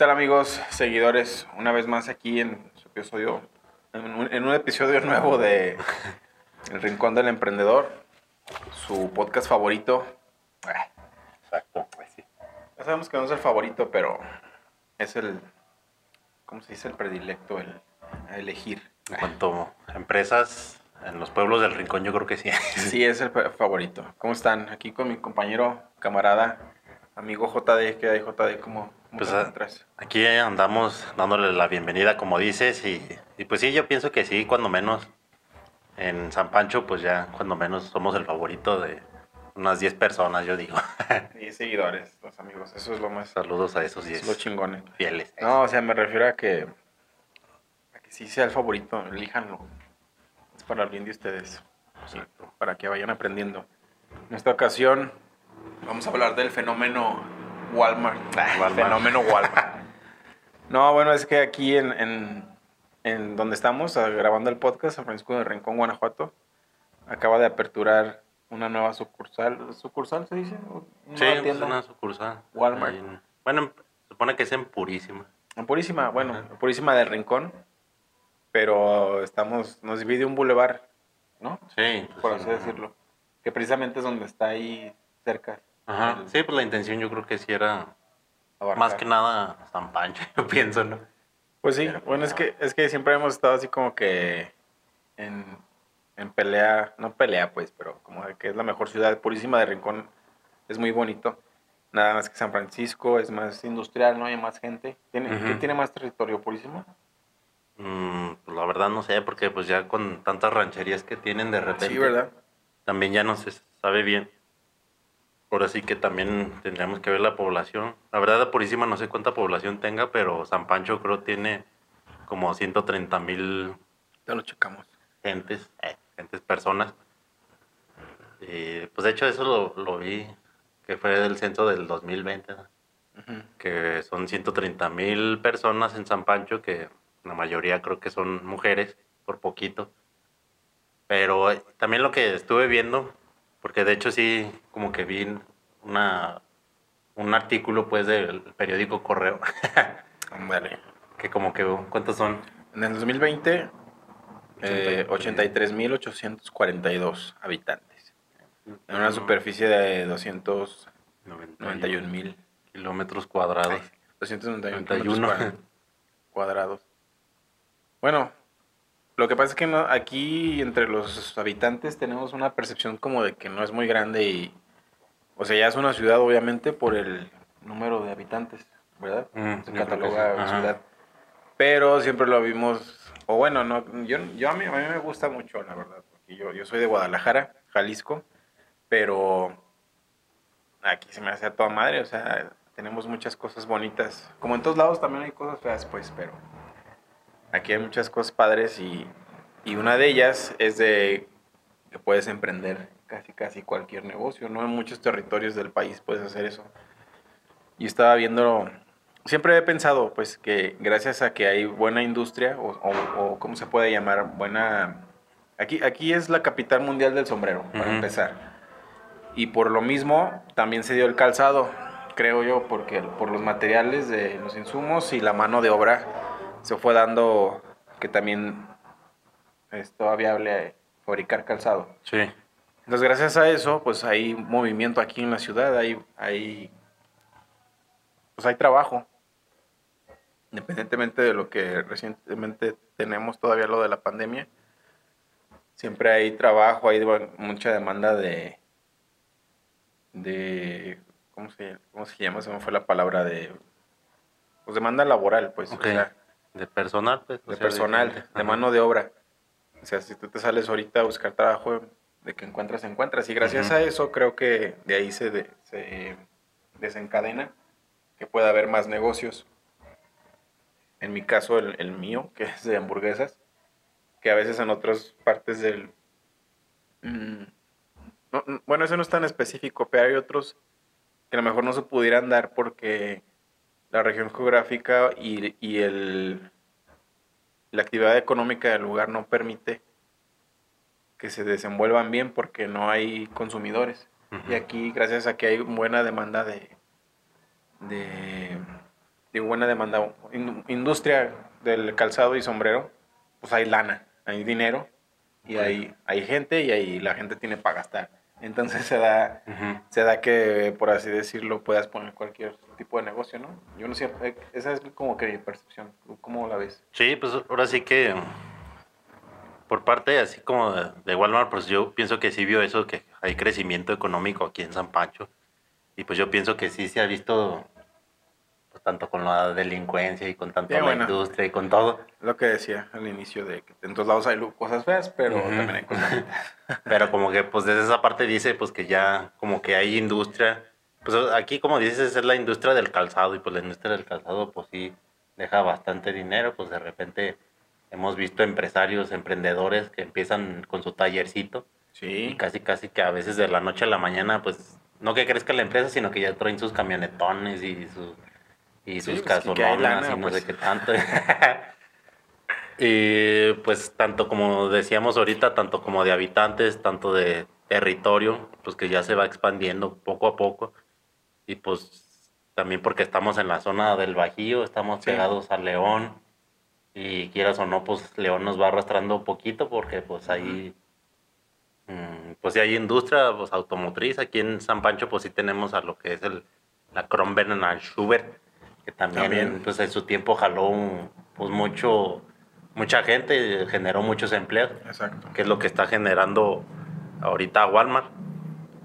Tal amigos, seguidores? Una vez más aquí en su episodio, en un, en un episodio nuevo de El Rincón del Emprendedor, su podcast favorito. Ah, Exacto, pues sí. Ya sabemos que no es el favorito, pero es el, ¿cómo se dice? El predilecto, el a elegir. En cuanto a empresas, en los pueblos del Rincón yo creo que sí. Sí, es el fa- favorito. ¿Cómo están? Aquí con mi compañero, camarada, amigo JD. ¿Qué hay, JD? ¿Cómo, cómo Pues, te ah? Aquí andamos dándole la bienvenida, como dices, y, y pues sí, yo pienso que sí, cuando menos. En San Pancho, pues ya, cuando menos, somos el favorito de unas 10 personas, yo digo. 10 seguidores, los amigos. Eso es lo más... Saludos a esos Eso 10 es lo chingones. fieles. No, o sea, me refiero a que, a que sí sea el favorito, elíjanlo. Es para el bien de ustedes, sí, para que vayan aprendiendo. En esta ocasión vamos a hablar del fenómeno Walmart. Walmart. Fenómeno Walmart. no, bueno, es que aquí en, en, en donde estamos ah, grabando el podcast, San Francisco de Rincón, Guanajuato, acaba de aperturar una nueva sucursal. ¿Sucursal se dice? Una Sí, nueva es tienda. una sucursal. Walmart. En- bueno, supone que es en Purísima. En Purísima, bueno, Ajá. Purísima del Rincón, pero estamos, nos divide un bulevar, ¿no? Sí. pues, Por sí, así no. decirlo. Que precisamente es donde está ahí cerca. Ajá. Sí, pues la intención yo creo que sí era abarcar. más que nada San Pancho, yo pienso, ¿no? Pues sí, Pero, bueno, es pues, que, es que siempre hemos estado así como que en, en pelea, no pelea pues, pero como de que es la mejor ciudad, Purísima de Rincón es muy bonito. Nada más que San Francisco, es más industrial, ¿no? Hay más gente. ¿Tiene. ¿Qué tiene más territorio, Purísima? Mm, pues la verdad no sé, porque pues ya con tantas rancherías que tienen de repente. Sí, ¿verdad? También ya no se sabe bien. Ahora sí que también tendríamos que ver la población. La verdad, la Purísima no sé cuánta población tenga, pero San Pancho creo tiene como 130 mil Ya lo checamos. gentes, eh, gentes, personas. Y, pues de hecho eso lo, lo vi, que fue del censo del 2020, ¿no? Ujú. que son 130 mil personas en San Pancho, que la mayoría creo que son mujeres, por poquito. Pero eh, también lo que estuve viendo, porque de hecho sí, como que vi una, un artículo pues del periódico Correo, Ándale. que como que, ¿cuántos son? En el 2020, eh, 83. 83.842 habitantes. En una superficie de 291 mil. kilómetros cuadrados. 291 91. kilómetros cua- cuadrados. Bueno, lo que pasa es que no- aquí entre los habitantes tenemos una percepción como de que no es muy grande y... O sea, ya es una ciudad obviamente por el número de habitantes, ¿verdad? Mm, Se cataloga sí. Ciudad. Pero siempre lo vimos, o bueno, no, yo, yo a, mí, a mí me gusta mucho, la verdad, porque yo, yo soy de Guadalajara, Jalisco, pero aquí se me hace a toda madre, o sea, tenemos muchas cosas bonitas. Como en todos lados también hay cosas feas, pues, pero aquí hay muchas cosas padres y, y una de ellas es de que puedes emprender casi casi cualquier negocio, ¿no? En muchos territorios del país puedes hacer eso. Y estaba viendo, siempre he pensado, pues, que gracias a que hay buena industria, o, o, o ¿cómo se puede llamar? Buena... Aquí, aquí es la capital mundial del sombrero, para Ujú. empezar. Y por lo mismo también se dio el calzado, creo yo, porque por los materiales de los insumos y la mano de obra se fue dando que también es toda viable fabricar calzado. Sí. Entonces, gracias a eso, pues hay movimiento aquí en la ciudad, hay, hay, pues hay trabajo. Independientemente de lo que recientemente tenemos todavía lo de la pandemia, siempre hay trabajo, hay mucha demanda de, de, ¿cómo se, cómo se llama? Se me fue la palabra de, pues demanda laboral, pues, Ok. o sea, De personal, pues. de sea, personal, de mano de obra. O sea, si tú te sales ahorita a buscar trabajo, de que encuentras, encuentras. Y gracias a eso creo que de ahí se, de- se desencadena que pueda haber más negocios. En mi caso, el, el mío, que es de hamburguesas, que a veces en otras partes del... mm, no, no, bueno, eso no es tan específico, pero hay otros que a lo mejor no se pudieran dar porque la región geográfica y, y el, la actividad económica del lugar no permite que se desenvuelvan bien porque no hay consumidores. Y aquí, gracias a que hay buena demanda de, de, de buena demanda, in- industria del calzado y sombrero, pues hay lana, hay dinero y hay, hay gente y ahí la gente tiene para gastar. Entonces se da, se da que, por así decirlo, puedas poner cualquier tipo de negocio, ¿no? Yo no sé, esa es como que mi percepción. ¿Tú ¿Cómo la ves? Sí, pues ahora sí que por parte así como de, de Walmart, pues yo pienso que sí vio eso, que hay crecimiento económico aquí en San Pancho. Y pues yo pienso que sí se ha visto, pues, tanto con la delincuencia y con tanto Sí, la bueno. industria y con todo. Lo que decía al inicio de que en todos lados hay cosas feas, pero también hay cosas. Pero como que pues desde esa parte dice pues que ya como que hay industria. Pues aquí como dices es la industria del calzado y pues la industria del calzado pues sí deja bastante dinero. Pues de repente hemos visto empresarios, emprendedores que empiezan con su tallercito y Sí, casi casi que a veces de la noche a la mañana pues no que crezca la empresa sino que ya traen sus camionetones y sus y Sí, sus pues, hay casononas lana, y no pues. sé qué tanto. y pues tanto como decíamos ahorita, tanto como de habitantes, tanto de territorio, pues que ya se va expandiendo poco a poco. Y pues también porque estamos en la zona del Bajío, estamos Sí. pegados a León. Y quieras o no, pues León nos va arrastrando un poquito porque pues ahí, mm, pues sí hay industria pues, automotriz. Aquí en San Pancho pues sí tenemos a lo que es el, la Kronberg Schubert, que también, También. pues en su tiempo jaló pues mucho, mucha gente, generó muchos empleos exacto. que es lo que está generando ahorita Walmart.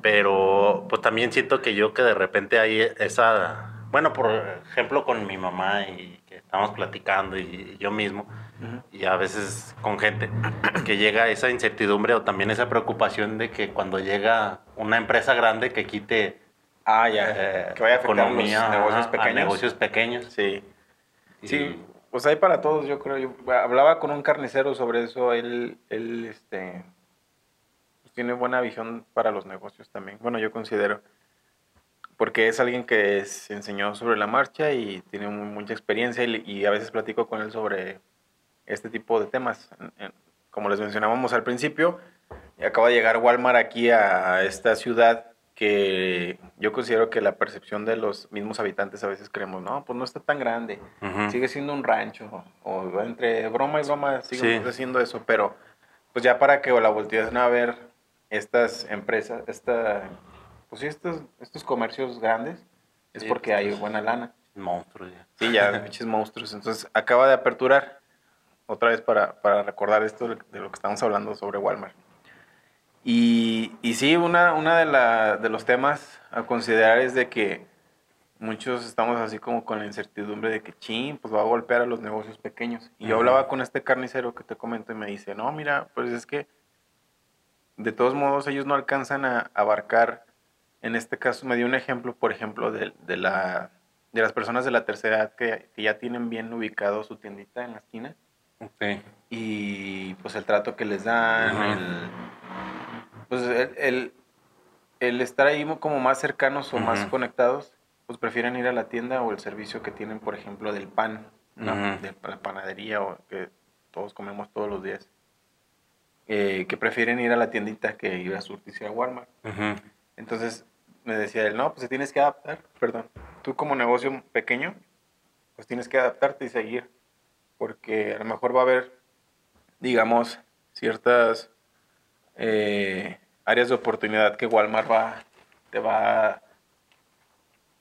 Pero pues también siento que yo que de repente hay esa, bueno, por ejemplo con mi mamá y que estamos platicando y yo mismo, Ujú. y a veces con gente, que llega esa incertidumbre o también esa preocupación de que cuando llega una empresa grande que quite Ah, ya. eh, que vaya a afectar economía los negocios ajá, a pequeños. negocios pequeños. Sí. Y- Sí, pues hay para todos, yo creo. Yo hablaba con un carnicero sobre eso. Él, él este, pues tiene buena visión para los negocios también. Bueno, yo considero. Porque es alguien que se enseñó sobre la marcha y tiene mu- mucha experiencia y, y a veces platico con él sobre este tipo de temas. Como les mencionábamos al principio, acaba de llegar Walmart aquí a esta ciudad que yo considero que la percepción de los mismos habitantes a veces creemos, no, pues no está tan grande Ujú. sigue siendo un rancho. O entre broma y broma sigue Sí. siendo eso, pero pues ya para que la volteasen a ver estas empresas, esta, pues sí, estos, estos comercios grandes, es Sí, porque pues, hay buena lana. Monstruos ya. Sí, ya, pinches monstruos. Entonces acaba de aperturar, otra vez para, para recordar esto de lo que estamos hablando sobre Walmart. Y, y sí, una, una de, la, de los temas a considerar es de que muchos estamos así como con la incertidumbre de que, chin, pues va a golpear a los negocios pequeños. Y yo hablaba con este carnicero que te comento y me dice, no, mira, pues es que de todos modos ellos no alcanzan a abarcar, en este caso me dio un ejemplo, por ejemplo, de, de la, de las personas de la tercera edad que, que ya tienen bien ubicado su tiendita en la esquina Ok. y pues el trato que les dan, el, pues el, el- el estar ahí como más cercanos o más conectados, pues prefieren ir a la tienda o el servicio que tienen, por ejemplo, del pan, de la panadería o que todos comemos todos los días. Eh, que prefieren ir a la tiendita que ir a surtirse a Walmart. Entonces me decía él, no, pues te tienes que adaptar, perdón. Tú como negocio pequeño, pues tienes que adaptarte y seguir. Porque a lo mejor va a haber, digamos, ciertas eh, áreas de oportunidad que Walmart va, te va,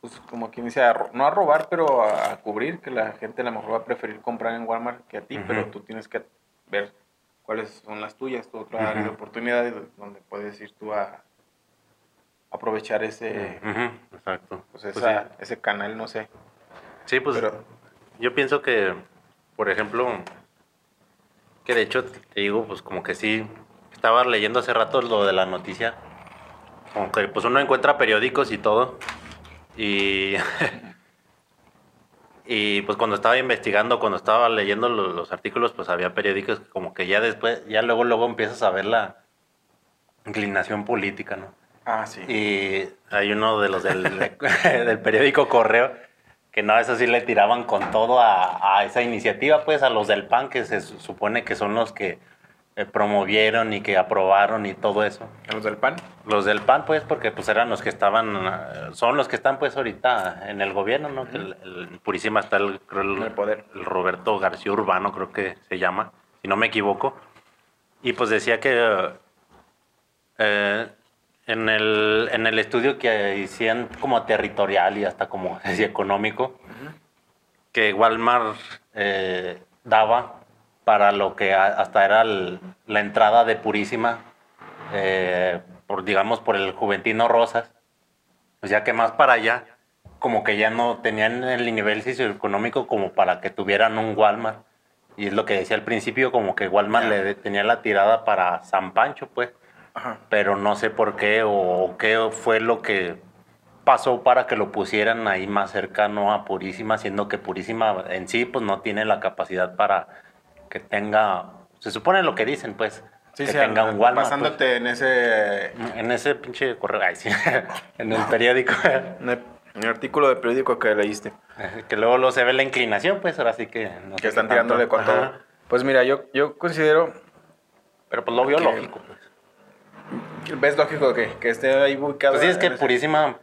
pues como quien dice, a no a robar, pero a, a cubrir, que la gente a lo mejor va a preferir comprar en Walmart que a ti, pero tú tienes que ver cuáles son las tuyas, tu otra área de oportunidad donde puedes ir tú a aprovechar ese, Exacto. pues Pues sí. ese canal, no sé. Sí, pues Pero- yo pienso que, por ejemplo, que de hecho te digo, pues como que sí, estaba leyendo hace rato lo de la noticia, como que pues uno encuentra periódicos y todo, Y, y pues cuando estaba investigando, cuando estaba leyendo lo- los, artículos, pues había periódicos que como que ya después, ya luego, luego empiezas a ver la inclinación política, ¿no? Ah, sí. Y hay uno de los del, del periódico Correo que no, eso sí le tiraban con todo a, a esa iniciativa, pues a los del PAN, que se su- supone que son los que eh, promovieron y que aprobaron y todo eso. ¿A los del PAN? Los del PAN, pues, porque pues eran los que estaban, eh, son los que están pues ahorita en el gobierno, ¿no? El, el Purísima está el, el, poder. el Roberto García Urbano, creo que se llama, si no me equivoco. Y pues decía que eh, en, el, en el estudio que hicieron como territorial y hasta como económico, que Walmart eh, daba para lo que hasta era el- la entrada de Purísima, eh, por digamos por el Juventino Rosas, pues ya que más para allá, como que ya no tenían el nivel socioeconómico como para que tuvieran un Walmart. Y es lo que decía al principio, como que Walmart Ya. le tenía la tirada para San Pancho, pues Ajá. pero no sé por qué o qué fue lo que pasó para que lo pusieran ahí más cercano a Purísima, siendo que Purísima en sí pues no tiene la capacidad para que tenga, se supone lo que dicen pues, Sí, que sí, tenga un Walmart. Basándote en ese pues. en ese pinche correo, ay, sí, en el periódico, en el, en el artículo de periódico que leíste. que luego, luego se ve la inclinación, pues ahora sí que... no Que están tirándole con todo. Pues mira, yo, yo considero Pero pues lo vio Que- lógico. Pues. ¿Ves lógico que, que esté ahí ubicado? Pues sí, es que Purísima,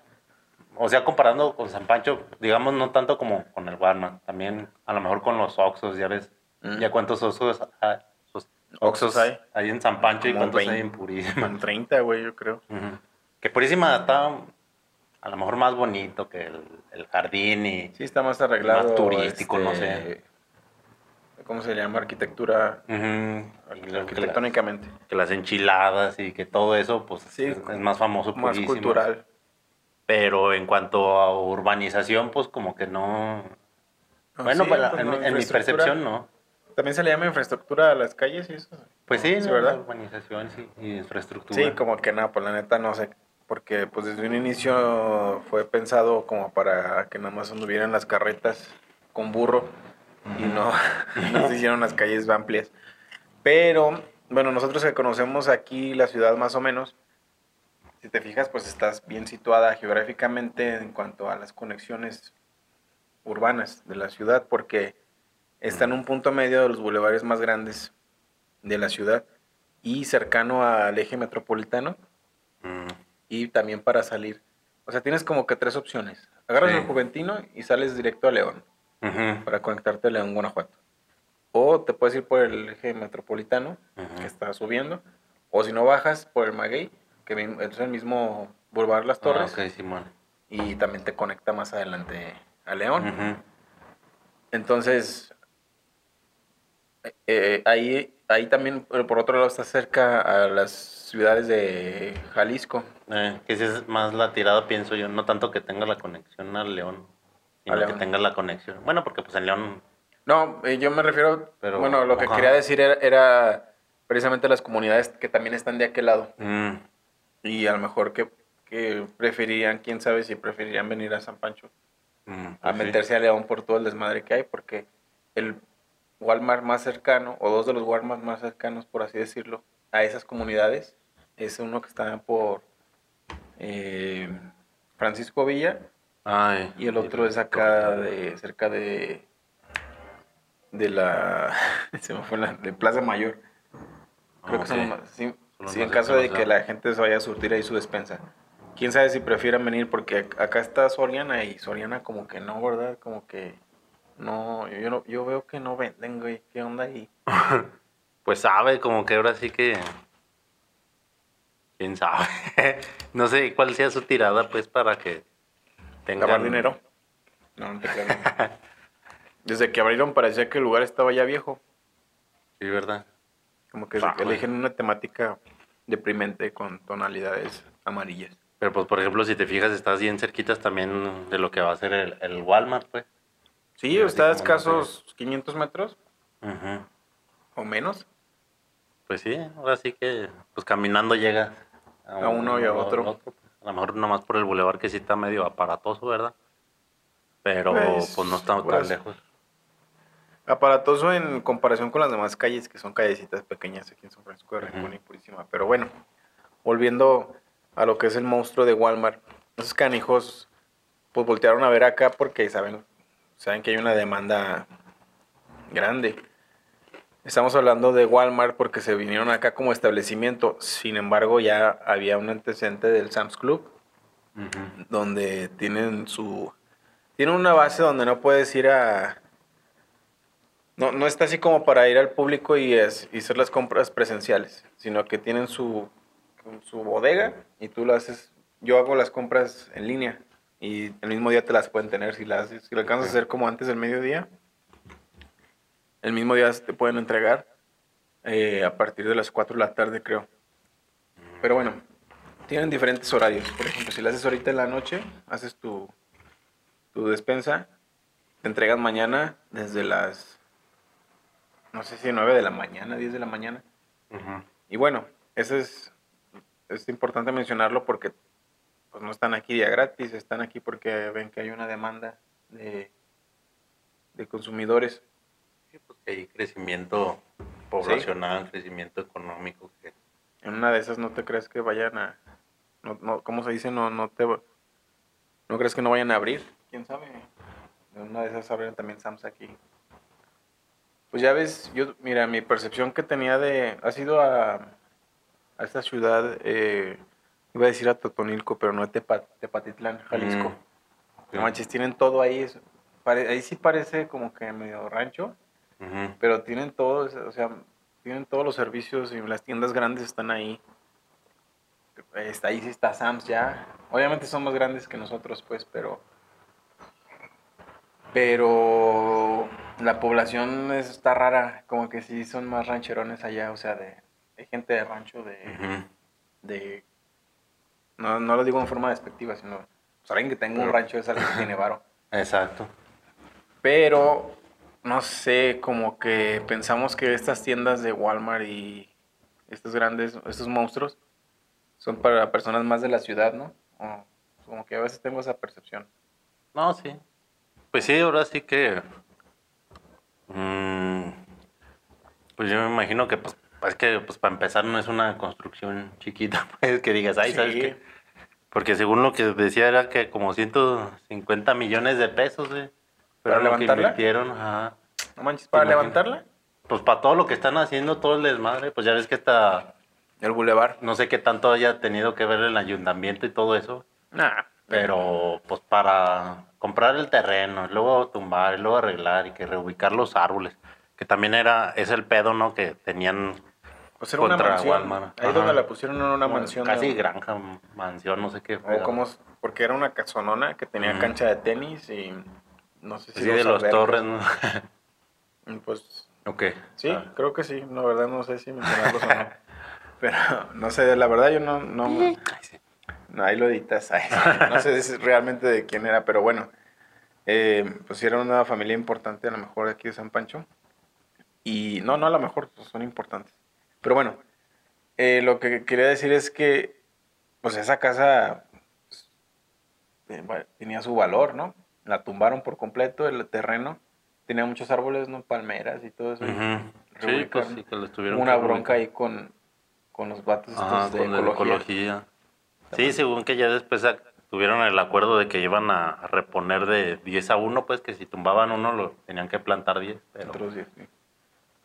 o sea, comparando con San Pancho, digamos, no tanto como con el Walmart, también a lo mejor con los Oxos, ya ves, Mm. ya cuántos Oxos, hay- Oxos Oxxos hay. hay en San Pancho y cuántos hay 20. en Purísima. En 30, güey, yo creo. Que Purísima está a lo mejor más bonito que el, el jardín y... Sí, está más arreglado. Más turístico, no sé. ¿Cómo se llama? Arquitectura. Y que, la- Arquitectónicamente. que las enchiladas y que todo eso, pues Sí, es, es más famoso Más Purísima. cultural. Pero en cuanto a urbanización, pues como que no... Ah, Bueno, sí, para- pues, en, no, en mi percepción no. También se le llama infraestructura a las calles y eso. Pues sí, Sí, ¿no? ¿verdad? Urbanización sí, y infraestructura. Sí, como que nada, pues la neta no sé. Porque pues desde un inicio fue pensado como para que nada más anduvieran las carretas con burro y no, no se hicieron las calles amplias. Pero, bueno, nosotros que conocemos aquí la ciudad más o menos, si te fijas, pues estás bien situada geográficamente en cuanto a las conexiones urbanas de la ciudad, porque está en un punto medio de los bulevares más grandes de la ciudad y cercano al eje metropolitano Mm, y también para salir. O sea, tienes como que tres opciones. Agarras Sí. el Juventino y sales directo a León para conectarte a León, Guanajuato. O te puedes ir por el eje metropolitano que está subiendo. O si no bajas por el Maguey, que es el mismo Boulevard Las Torres. Ah, Simón. Y también te conecta más adelante a León. Entonces, eh, ahí, ahí también, por otro lado, está cerca a las ciudades de Jalisco. Eh, que esa es más la tirada, pienso yo. No tanto que tenga la conexión al León, sino A que tenga la conexión. Bueno, porque pues en León... No, eh, yo me refiero, Pero, bueno, lo que quería decir era, era precisamente las comunidades que también están de aquel lado. mm, Y a lo mejor que, que preferirían, quién sabe si preferirían venir a San Pancho mm, a pues sí. meterse a León por todo el desmadre que hay, porque el Walmart más cercano, o dos de los Walmart más cercanos, por así decirlo, a esas comunidades, es uno que está por eh, Francisco Villa Ay, y el otro es acá de cerca de de la se me fue la de Plaza Mayor. Creo que son más- sí, Son sí, en caso de que la gente se vaya a surtir ahí su despensa. Quién sabe si prefieran venir porque ac- acá está Soriana y Soriana como que no, ¿verdad? Como que no, yo, no- yo veo que no venden, güey. ¿Qué onda ahí? Pues sabe, como que ahora sí que... ¿Quién sabe? no sé cuál sea su tirada, pues, para que tengan... ¿Lavar dinero? No, no te creo. Desde que abrieron parecía que el lugar estaba ya viejo. Sí, ¿verdad? Como que Ah, eligen una temática deprimente con tonalidades amarillas. Pero pues, por ejemplo, si te fijas, estás bien cerquitas también de lo que va a ser el, el Walmart, pues. Sí, está a escasos 500 metros Ujú. o menos. Pues sí, ahora sí que, pues caminando llega A uno y a otro. pues. A lo mejor nomás por el bulevar que sí está medio aparatoso, ¿verdad? Pero Pues, pues, no estamos pues, tan lejos. Aparatoso en comparación con las demás calles, que son callecitas pequeñas aquí en San Francisco de Rincón y Purísima. Pero bueno, volviendo a lo que es el monstruo de Walmart, esos canijos pues voltearon a ver acá porque saben, saben que hay una demanda grande. Estamos hablando de Walmart porque se vinieron acá como establecimiento. Sin embargo, ya había un antecedente del Sam's Club donde tienen su tienen una base donde no puedes ir a no, no está así como para ir al público y, es- y hacer las compras presenciales, sino que tienen su, su bodega y tú lo haces, yo hago las compras en línea y el mismo día te las pueden tener si las si lo alcanzas a hacer como antes del mediodía, el mismo día te pueden entregar eh, a partir de las 4 de la tarde creo. Pero bueno, tienen diferentes horarios. Por ejemplo, si lo haces ahorita en la noche, haces tu, tu despensa, te entregan mañana desde las, no sé si 9 de la mañana, 10 de la mañana. Y bueno, eso es, es importante mencionarlo porque pues, no están aquí día gratis, están aquí porque ven que hay una demanda de, de consumidores. Sí, pues que hay crecimiento poblacional, crecimiento económico. Que... En una de esas no te crees que vayan a, no, no, ¿cómo se dice? No, no te, no crees que no vayan a abrir. ¿Quién sabe? En una de esas abren también Sam's aquí. Pues ya ves, yo, mira, mi percepción que tenía de, ha sido a, a esta ciudad, eh, iba a decir a Totonilco, pero no a Tepa- Tepatitlán, Jalisco. Mm. No manches, tienen todo ahí, es- pare- ahí sí parece como que medio rancho, pero tienen todo, o sea, tienen todos los servicios y las tiendas grandes están ahí. Está ahí sí está Sam's ya. Obviamente son más grandes que nosotros, pues, pero. Pero la población es- está rara, como que sí son más rancherones allá, o sea, de, hay gente de rancho, de, de no, no lo digo en forma despectiva, sino pues, alguien que tenga un Pero- rancho es alguien que tiene varo. Exacto. Pero, no sé, como que pensamos que estas tiendas de Walmart y estos grandes, estos monstruos, son para personas más de la ciudad, ¿no? O, como que a veces tengo esa percepción. No, sí. Pues sí, ahora sí que. mm, pues yo me imagino que, pues, es que, pues, para empezar, no es una construcción chiquita, pues, que digas, ay, ¿sabes qué? Porque según lo que decía era que como 150 millones de pesos, güey. ¿Para Pero lo que levantarla? invirtieron, ajá. No manches, para levantarla, Pues para todo lo que están haciendo, todo el desmadre, pues ya ves que está, el bulevar. no sé qué tanto haya tenido que ver el ayuntamiento y todo eso, Nah, pero pues para comprar el terreno, luego tumbar, luego arreglar y que reubicar los árboles, que también era, es el pedo, ¿no? Que tenían pues era una mansión. Walmart. Ahí Ajá. donde la pusieron era una mansión. casi de- granja, mansión, no sé qué. o como, porque era una casonona que tenía cancha de tenis y no sé si Sí, de los torres, ¿no? Pues ok. Sí, Ah. creo que sí. La verdad no sé si mencionarlos o no. Pero no sé, la verdad yo no... no, Ay, sí. no, ahí lo editas. ay, sí. No sé si realmente de quién era, pero bueno. Eh, pues era una familia importante a lo mejor aquí de San Pancho. Y no, no a lo mejor pues, son importantes. Pero bueno, eh, lo que quería decir es que pues esa casa pues, eh, tenía su valor, ¿no? La tumbaron por completo, el terreno. Tenía muchos árboles, ¿no? Palmeras y todo eso. Sí, pues sí, que lo estuvieron. Hubo una bronca ahí con, con los vatos estos Ajá, de con la ecología. ecología. Sí, según que ya después tuvieron el acuerdo de que iban a reponer de 10 a 1, pues que si tumbaban uno lo tenían que plantar 10. Pero, Otros diez, sí.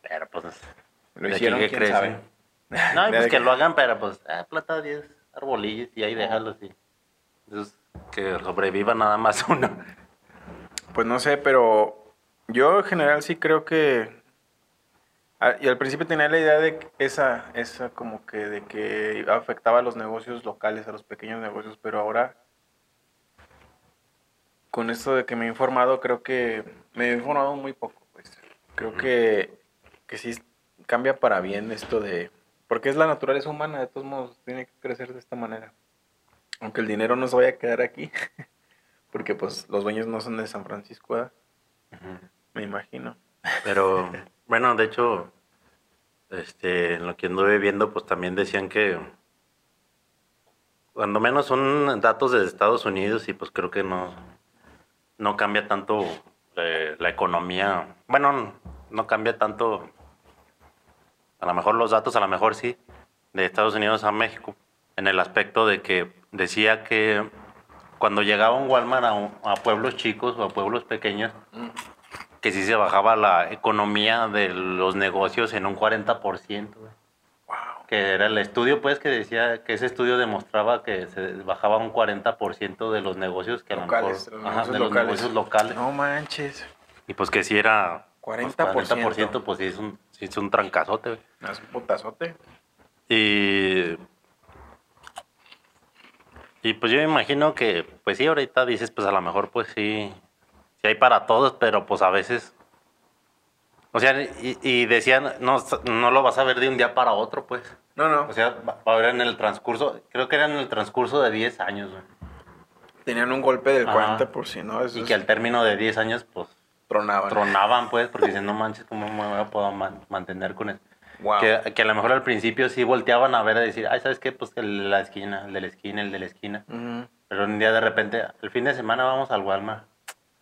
pero pues. Lo hicieron, que quién crece. sabe. No, y pues que- lo hagan, pero pues, ah, planta 10 arbolillos y ahí déjalos y. Entonces, que sobreviva nada más uno. Pues no sé, pero yo en general sí creo que... ah, Y al principio tenía la idea de esa, esa como que de que afectaba a los negocios locales, a los pequeños negocios, pero ahora con esto de que me he informado, creo que me he informado muy poco, pues. Creo que, que sí cambia para bien esto de... Porque es la naturaleza humana, de todos modos, tiene que crecer de esta manera. Aunque el dinero no se vaya a quedar aquí, porque pues los dueños no son de San Francisco, me imagino. Pero, bueno, de hecho, este, en lo que anduve viendo, pues también decían que cuando menos son datos de Estados Unidos y pues creo que no, no cambia tanto eh, la economía. Bueno, no cambia tanto. A lo mejor los datos, a lo mejor sí, de Estados Unidos a México, en el aspecto de que decía que cuando llegaba un Walmart a, a pueblos chicos o a pueblos pequeños, que sí se bajaba la economía de los negocios en un 40%. güey. Wow. Que era el estudio, pues, que decía que ese estudio demostraba que se bajaba un 40% de los negocios que a Locales, lo los mejor... Ajá, negocios de los locales. negocios locales. No manches. Y pues que sí era... 40%. Pues, 40%, pues sí es un, sí es un trancazote, güey. Es un putazote. Y... Y pues yo me imagino que, pues sí, ahorita dices, pues a lo mejor pues sí, sí hay para todos, pero pues a veces... O sea, y, y decían, no, no lo vas a ver de un día para otro, pues. No, no. O sea, va va a haber en el transcurso, creo que era en el transcurso de 10 años, güey. Tenían un golpe del Ajá. 40%, ¿no? Eso Y es- que al término de 10 años, pues, tronaban. tronaban, pues, porque dicen, no manches, ¿cómo me poder man- mantener con eso? Wow. Que, que a lo mejor al principio sí volteaban a ver a decir, ay, ¿sabes qué? Pues el de la esquina, el de la esquina, el de la esquina. Ujú. Pero un día de repente, el fin de semana vamos al Walmart.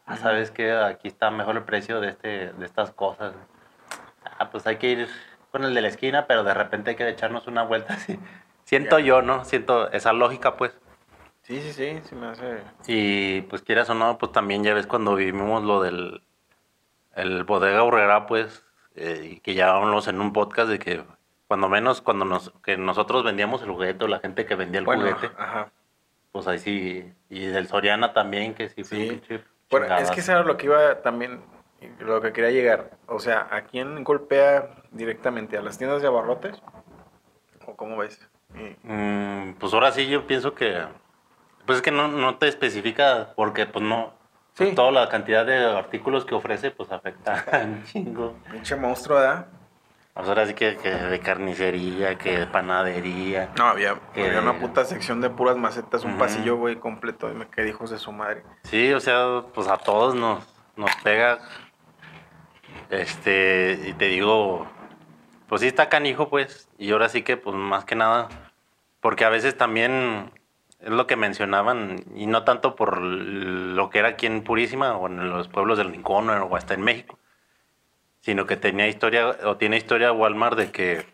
Ah, ¿sabes qué? Aquí está mejor el precio de, este, de estas cosas. Ah, pues hay que ir con el de la esquina, pero de repente hay que echarnos una vuelta así. Siento yo, ¿no? Siento esa lógica, pues. Sí, sí, sí, sí me hace... Y pues quieras o no, pues también ya ves cuando vivimos lo del el bodega horrera, pues, eh, que ya hablamos en un podcast de que cuando menos cuando nos que nosotros vendíamos el juguete o la gente que vendía el Bueno, juguete, ajá. pues ahí sí, y del Soriana también, que sí fue Sí. Bueno, es que eso era lo que iba también, lo que quería llegar. O sea, ¿a quién golpea directamente? ¿A las tiendas de abarrotes? ¿O cómo ves? Y- Mm, pues ahora sí yo pienso que pues es que no, no te especifica porque pues no Sí. toda la cantidad de artículos que ofrece pues afecta un chingo. Pinche monstruo, ¿verdad? Pues ahora sí que, que de carnicería, que de panadería. No, había, Que- había una puta sección de puras macetas, un pasillo, güey, completo. Y me quedé hijos de su madre. Sí, o sea, pues a todos nos, nos pega. Este, y te digo, pues sí está canijo, pues. Y ahora sí que, pues más que nada, porque a veces también es lo que mencionaban, y no tanto por lo que era aquí en Purísima o en los pueblos del Rincón o hasta en México, sino que tenía historia, o tiene historia Walmart de que.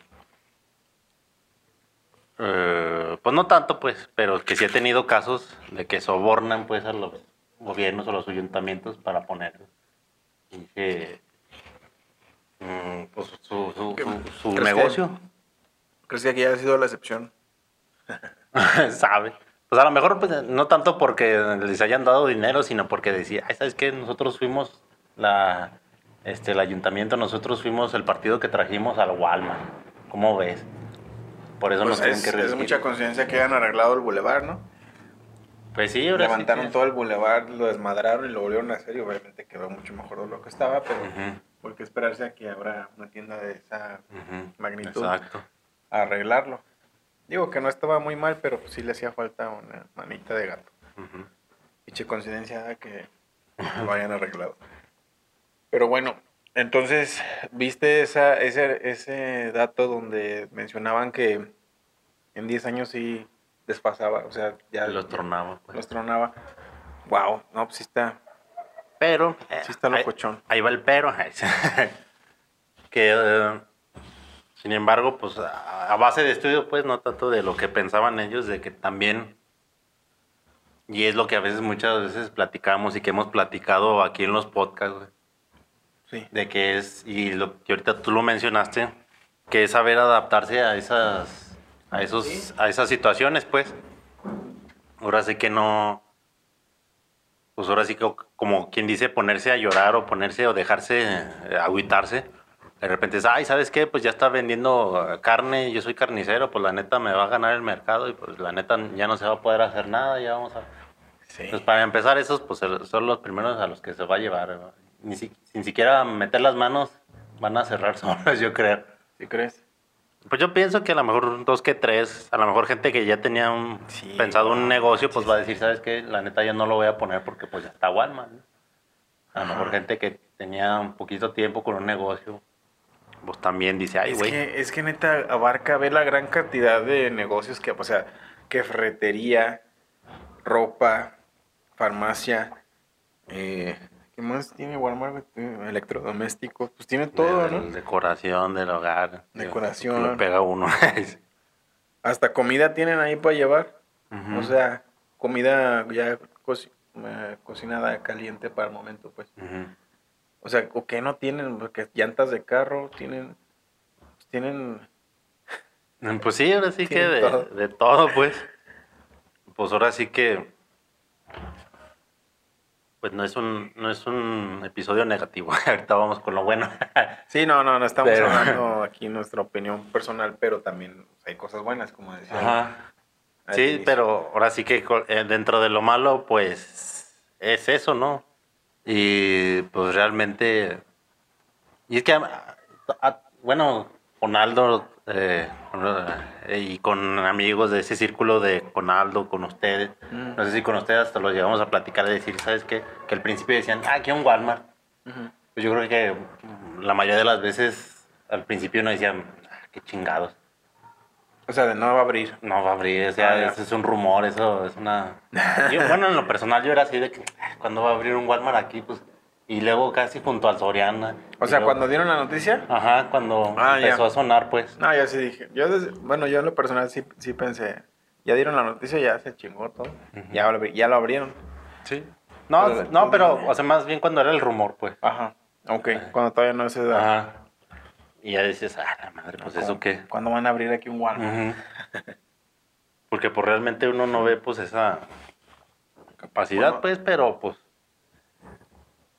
eh, pues no tanto, pues, pero que sí ha tenido casos de que sobornan, pues, a los gobiernos o los ayuntamientos para poner mm, pues, su, su, ¿Qué- su- su crees que- negocio. ¿Crees que aquí haya sido la excepción? sabe. Pues a lo mejor pues, no tanto porque les hayan dado dinero, sino porque decía, "Ay, ¿sabes qué? Nosotros fuimos la, este, el ayuntamiento, nosotros fuimos el partido que trajimos al Walmart. ¿Cómo ves? Por eso Pues nos tienen es, que es recibir. mucha coincidencia que hayan arreglado el bulevar, ¿no? Pues sí, ahora sí Levantaron todo el bulevar, lo desmadraron y lo volvieron a hacer y obviamente quedó mucho mejor de lo que estaba, pero Ujú, ¿por qué esperarse a que habrá una tienda de esa ujú, magnitud Exacto. a arreglarlo? Digo que no estaba muy mal, pero sí le hacía falta una manita de gato. ujú. Pinche coincidencia que lo hayan arreglado. Pero bueno, entonces, ¿viste esa, ese, ese dato donde mencionaban que en 10 años sí desfasaba? O sea, ya Los tronaba. pues. los tronaba. Wow, no, pues sí está, Pero. eh, sí está ahí- locochón. Ahí va el pero. que, eh, sin embargo, pues a, a base de estudio, pues no tanto de lo que pensaban ellos, de que también, y es lo que a veces, muchas veces platicamos y que hemos platicado aquí en los podcasts, güey, Sí. de que es, y lo que ahorita tú lo mencionaste, que es saber adaptarse a esas, a esos, Sí. a esas situaciones, pues. Ahora sí que no, pues ahora sí que como quien dice ponerse a llorar o ponerse o dejarse eh, agüitarse. De repente es, ay, ¿sabes qué? Pues ya está vendiendo eh, carne, yo soy carnicero, pues la neta me va a ganar el mercado y pues la neta ya no se va a poder hacer nada, ya vamos a... Sí. Pues para empezar esos pues son los primeros a los que se va a llevar. Ni si- sin siquiera meter las manos van a cerrar solos, yo creo. ¿Sí crees? Pues yo pienso que a lo mejor dos que tres, a lo mejor gente que ya tenía un, Sí, pensado un negocio, pues sí, va a decir, ¿sabes qué? La neta ya no lo voy a poner porque pues ya está Walmart. ¿no? A lo mejor gente que tenía un poquito tiempo con un negocio, pues también dice, ay, Es güey. que, es que neta abarca, ve la gran cantidad de negocios que, o sea, que ferretería, ropa, farmacia, eh, ¿qué más tiene Walmart? Electrodomésticos, pues tiene todo, de- ¿no? Decoración del hogar. Decoración. Lo pega uno. Hasta comida tienen ahí para llevar, o sea, comida ya co- eh, cocinada caliente para el momento, pues. O sea, ¿o qué no tienen? Porque llantas de carro tienen, pues, tienen Pues sí, ahora sí que de todo. de todo, pues. Pues ahora sí que. Pues no es un, no es un episodio negativo. Ahorita vamos con lo bueno. Sí, no, no, no estamos Pero- hablando aquí nuestra opinión personal, pero también hay cosas buenas, como decía. Ajá. Sí, inicio. pero ahora sí que eh, dentro de lo malo, pues es eso, ¿no? Y pues realmente. Y es que, bueno, con Aldo eh, y con amigos de ese círculo de con Aldo, con ustedes, Mm. no sé si con ustedes hasta los llevamos a platicar de decir, ¿sabes qué? Que al principio decían, ah, aquí hay un Walmart. Pues yo creo que la mayoría de las veces al principio no decían, ah, qué chingados. O sea, de no va a abrir. No va a abrir, o sea, Ah, eso es un rumor, eso es una... Yo, bueno, en lo personal yo era así de que, "Ah, ¿cuándo va a abrir un Walmart aquí? Pues, y luego casi junto al Soriana. O sea, luego- cuando dieron la noticia, Ajá, cuando Ah, ya. empezó a sonar, pues. no, yo sí dije. Yo, desde- bueno, yo en lo personal sí, sí pensé, ya dieron la noticia, ya se chingó todo. Lo, ya lo abrieron. Sí. No, Pero- no, pero, o sea, más bien cuando era el rumor, pues. Ajá. Ok, cuando todavía no se da. Ajá. Y ya dices, ah, la madre, pues eso qué. ¿Cuándo van a abrir aquí un Walmart? Porque pues realmente uno no ve pues esa capacidad, Bueno. pues, pero pues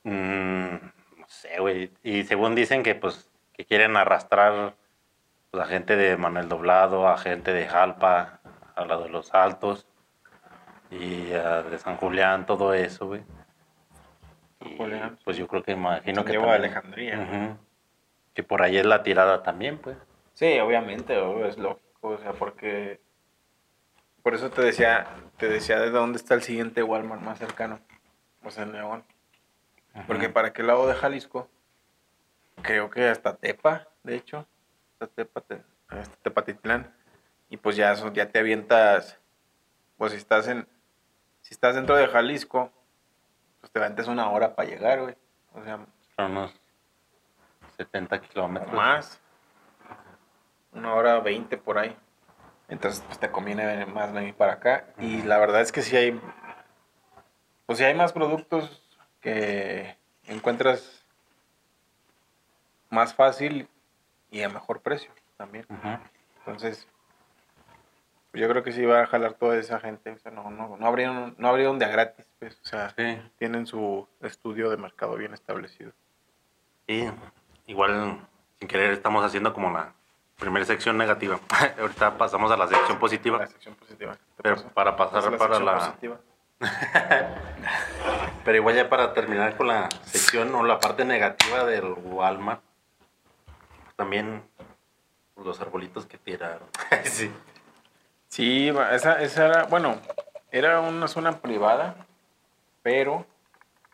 mm, no sé, güey. Y según dicen que pues que quieren arrastrar pues, a gente de Manuel Doblado, a gente de Jalpa, a la de los Altos y a de San Julián, todo eso, güey. Y, Julián. pues yo creo que imagino que Diego también- Alejandría. Ujú. Que por ahí es la tirada también, pues. Sí, obviamente, obvio, es lógico, o sea, porque por eso te decía, te decía de dónde está el siguiente Walmart más cercano, o sea, en León. Porque para aquel lado de Jalisco, creo que hasta Tepa, de hecho, hasta Tepa, te- hasta Tepatitlán, y pues ya ya te avientas, pues si estás en, si estás dentro de Jalisco, pues te avientas una hora para llegar, güey, o sea, unos 70 kilómetros. más. Una hora veinte por ahí. Entonces, pues te conviene venir- más venir para acá. Y la verdad es que sí hay. Pues sí hay más productos que encuentras más fácil y a mejor precio también. Entonces, yo creo que sí va a jalar toda esa gente. O sea, no, no, no abrieron, no abrieron de a gratis, pues. O sea, Sí. tienen su estudio de mercado bien establecido. Sí, igual sin querer estamos haciendo como la primera sección negativa. Ahorita pasamos a la sección positiva. La sección positiva. ¿Te Pero para pasar Pasa para sección la... positiva. Pero igual ya para terminar con la sección o la parte negativa del Walmart. También los arbolitos que tiraron. sí. Sí, esa, esa era, bueno, era una zona privada, pero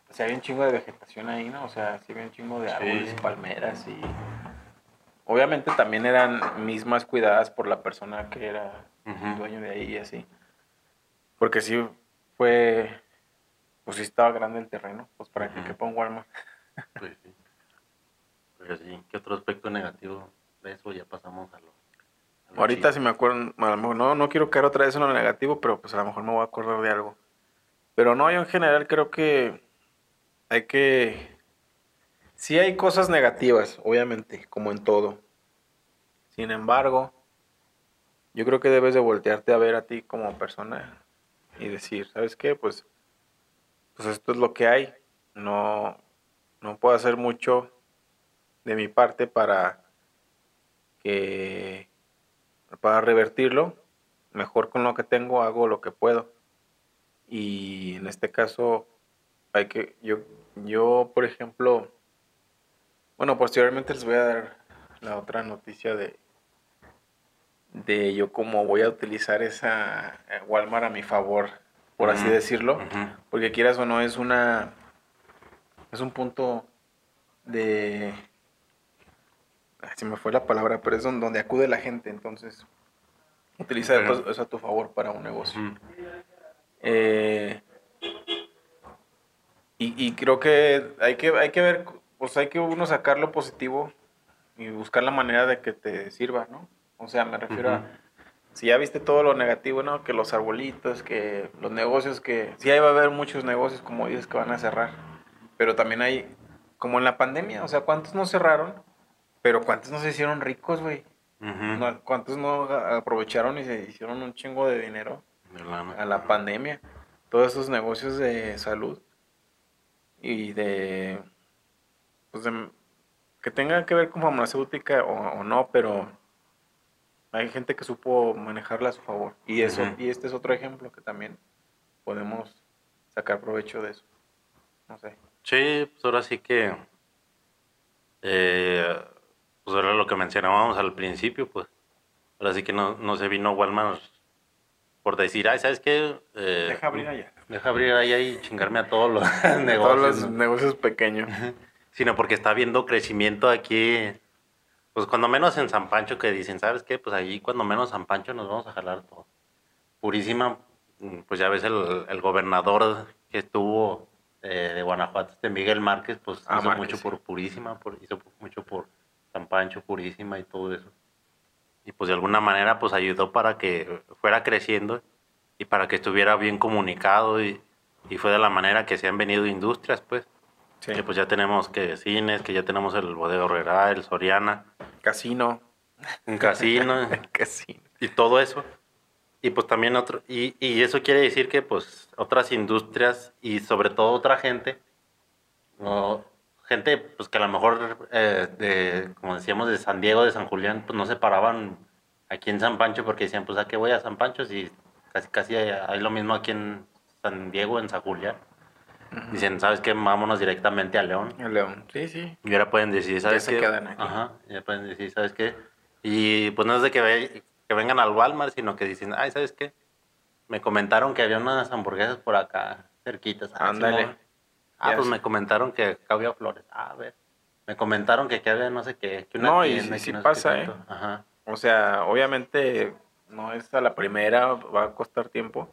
o sea, había un chingo de vegetación ahí, ¿no? O sea, sí había un chingo de árboles, Sí. palmeras y... Obviamente también eran mismas cuidadas por la persona que era Ujú. el dueño de ahí y así. Porque sí fue, pues sí estaba grande el terreno, pues para que Ujú. quepa un Walmart. Pues sí. Pero sí, ¿qué otro aspecto negativo de eso? Ya pasamos a lo... a lo Ahorita chido. si me acuerdo, a lo mejor no, no quiero caer otra vez en lo negativo, pero pues a lo mejor me voy a acordar de algo. Pero no, yo en general creo que hay que... Sí hay cosas negativas, obviamente, como en todo. Sin embargo, yo creo que debes de voltearte a ver a ti como persona y decir, ¿sabes qué? Pues, pues esto es lo que hay. No, no puedo hacer mucho de mi parte para que para revertirlo, mejor con lo que tengo hago lo que puedo. Y en este caso, hay que, yo, yo, por ejemplo, bueno, posteriormente les voy a dar la otra noticia de, de yo cómo voy a utilizar esa eh, Walmart a mi favor, por así decirlo. Porque quieras o no, es una. Es un punto de. se me fue la palabra, pero es don- donde acude la gente, entonces utiliza eso- a tu favor para un negocio. Eh, y, y creo que hay que hay que ver, pues hay que uno sacar lo positivo y buscar la manera de que te sirva, ¿no? O sea, me refiero a si ya viste todo lo negativo, ¿no? Que los arbolitos, que los negocios, que sí ahí va a haber muchos negocios, como dices, que van a cerrar. Pero también hay, como en la pandemia, o sea, ¿cuántos no cerraron? Pero ¿cuántos no se hicieron ricos, güey? No, ¿Cuántos no aprovecharon y se hicieron un chingo de dinero De a la pandemia? Todos esos negocios de salud y de, pues de- que tengan que ver con farmacéutica o, o no, pero hay gente que supo manejarla a su favor. Y eso, y este es otro ejemplo que también podemos sacar provecho de eso. No sé. Sí, pues ahora sí que. eh, pues era lo que mencionábamos al principio, pues. Ahora sí que no, no se vino Walmart por decir, ay, ¿sabes qué? Eh, Deja abrir allá. Deja abrir allá y chingarme a todos los Todos negocios. los ¿no? negocios pequeños. Sino porque está viendo crecimiento aquí. Pues cuando menos en San Pancho que dicen, ¿sabes qué? Pues allí cuando menos San Pancho nos vamos a jalar todo. Purísima, mm, pues ya ves el, el gobernador que estuvo eh, de Guanajuato, este Miguel Márquez, pues Ah, hizo Márquez, mucho sí. por Purísima, por, hizo mucho por San Pancho, Purísima y todo eso. Y pues de alguna manera pues ayudó para que fuera creciendo y para que estuviera bien comunicado y, y fue de la manera que se han venido industrias, pues. Sí. Que pues ya tenemos que cines, que ya tenemos el Bodega Herrera, el Soriana, Casino. un casino Casino. y todo eso. Y pues también otro, y, y eso quiere decir que pues otras industrias y sobre todo otra gente, o gente pues que a lo mejor eh, de, como decíamos, de San Diego, de San Julián, pues no se paraban aquí en San Pancho porque decían, pues a qué voy a San Pancho si casi, casi hay, hay lo mismo aquí en San Diego, en San Julián. Dicen, ¿sabes qué? Vámonos directamente a León. El León. Sí, sí. Y ahora pueden decir, ¿sabes se qué? quedan aquí. Ajá, ya pueden decir, ¿sabes qué? Y pues no es de que, ve- que vengan al Walmart, sino que dicen, ay, ¿sabes qué? Me comentaron que había unas hamburguesas por acá, cerquitas. Ah, Ándale. Ah, pues me comentaron que acá había flores. Ah, a ver. Me comentaron que aquí había no sé qué, que una No, y sí- sí no pasa, ¿eh? Ajá. O sea, obviamente no es a la primera, va a costar tiempo,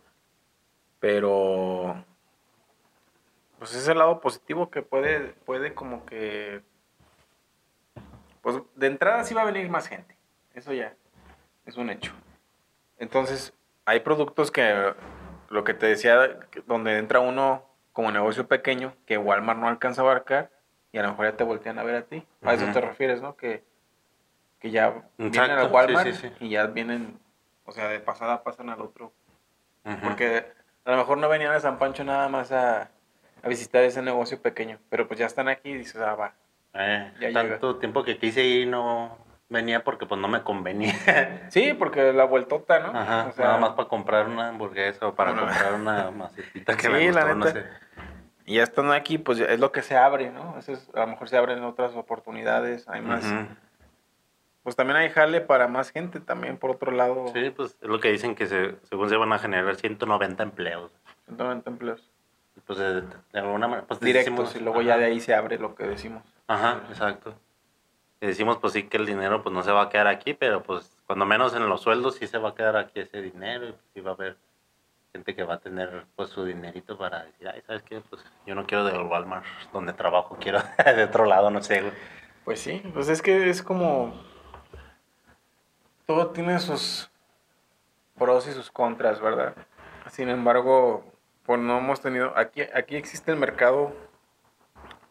pero pues es el lado positivo que puede, puede como que, pues de entrada sí va a venir más gente, eso ya es un hecho. Entonces, hay productos que, lo que te decía, donde entra uno como negocio pequeño, que Walmart no alcanza a abarcar, y a lo mejor ya te voltean a ver a ti. A eso te refieres, ¿no? Que, que ya vienen al Walmart sí, sí. y ya vienen, o sea, de pasada pasan al otro. Porque a lo mejor no venían a San Pancho nada más a, a visitar ese negocio pequeño, pero pues ya están aquí y dices, ah, va. Eh, ya tanto tiempo que quise ir no venía porque pues no me convenía. Sí, porque la vueltota, ¿no? Ajá, O sea, nada más para comprar una hamburguesa o para Bueno. comprar una macetita que Sí, me la gustó, no neta. sé. Y ya estando aquí, pues es lo que se abre, ¿no? Eso es- a lo mejor se abren otras oportunidades, hay más. Ujú. Pues también hay jale para más gente también, por otro lado. Sí, pues es lo que dicen que se, según se van a generar 190 empleos. 190 empleos Pues de, de alguna manera, pues directos decimos- y luego ajá. ya de ahí se abre lo que decimos. Ajá, exacto. Decimos pues sí que el dinero pues no se va a quedar aquí, pero pues cuando menos en los sueldos sí se va a quedar aquí ese dinero y pues, sí va a haber gente que va a tener pues su dinerito para decir, ay, ¿sabes qué? Pues yo no quiero del Walmart donde trabajo, quiero de otro lado, no sé. Pues sí, pues es que es como... Todo tiene sus pros y sus contras, ¿verdad? Sin embargo, pues no hemos tenido... Aquí, aquí existe el mercado...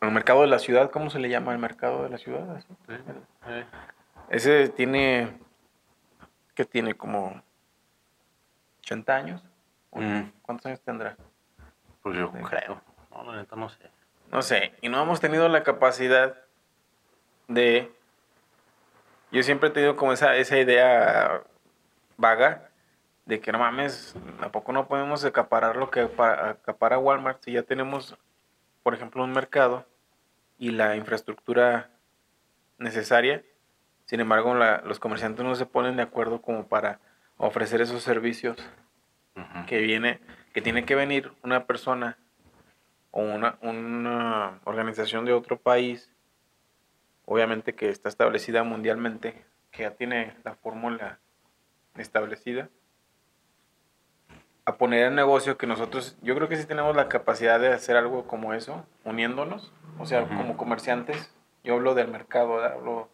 El mercado de la ciudad, ¿cómo se le llama el mercado de la ciudad? Así. Sí. Ese tiene... ¿Qué tiene? Como 80 años. Mm, ¿Cuántos años tendrá? pues yo Sí. creo. No, la neta no sé. No sé, y no hemos tenido la capacidad de... Yo siempre he tenido como esa, esa idea vaga de que no mames, ¿a poco no podemos acaparar lo que pa- acapara Walmart si ya tenemos, por ejemplo, un mercado y la infraestructura necesaria? Sin embargo, la- los comerciantes no se ponen de acuerdo como para ofrecer esos servicios que viene, que tiene que venir una persona o una, una organización de otro país obviamente que está establecida mundialmente, que ya tiene la fórmula establecida, a poner en negocio que nosotros, yo creo que sí tenemos la capacidad de hacer algo como eso, uniéndonos, o sea, como comerciantes. Yo hablo del mercado, hablo,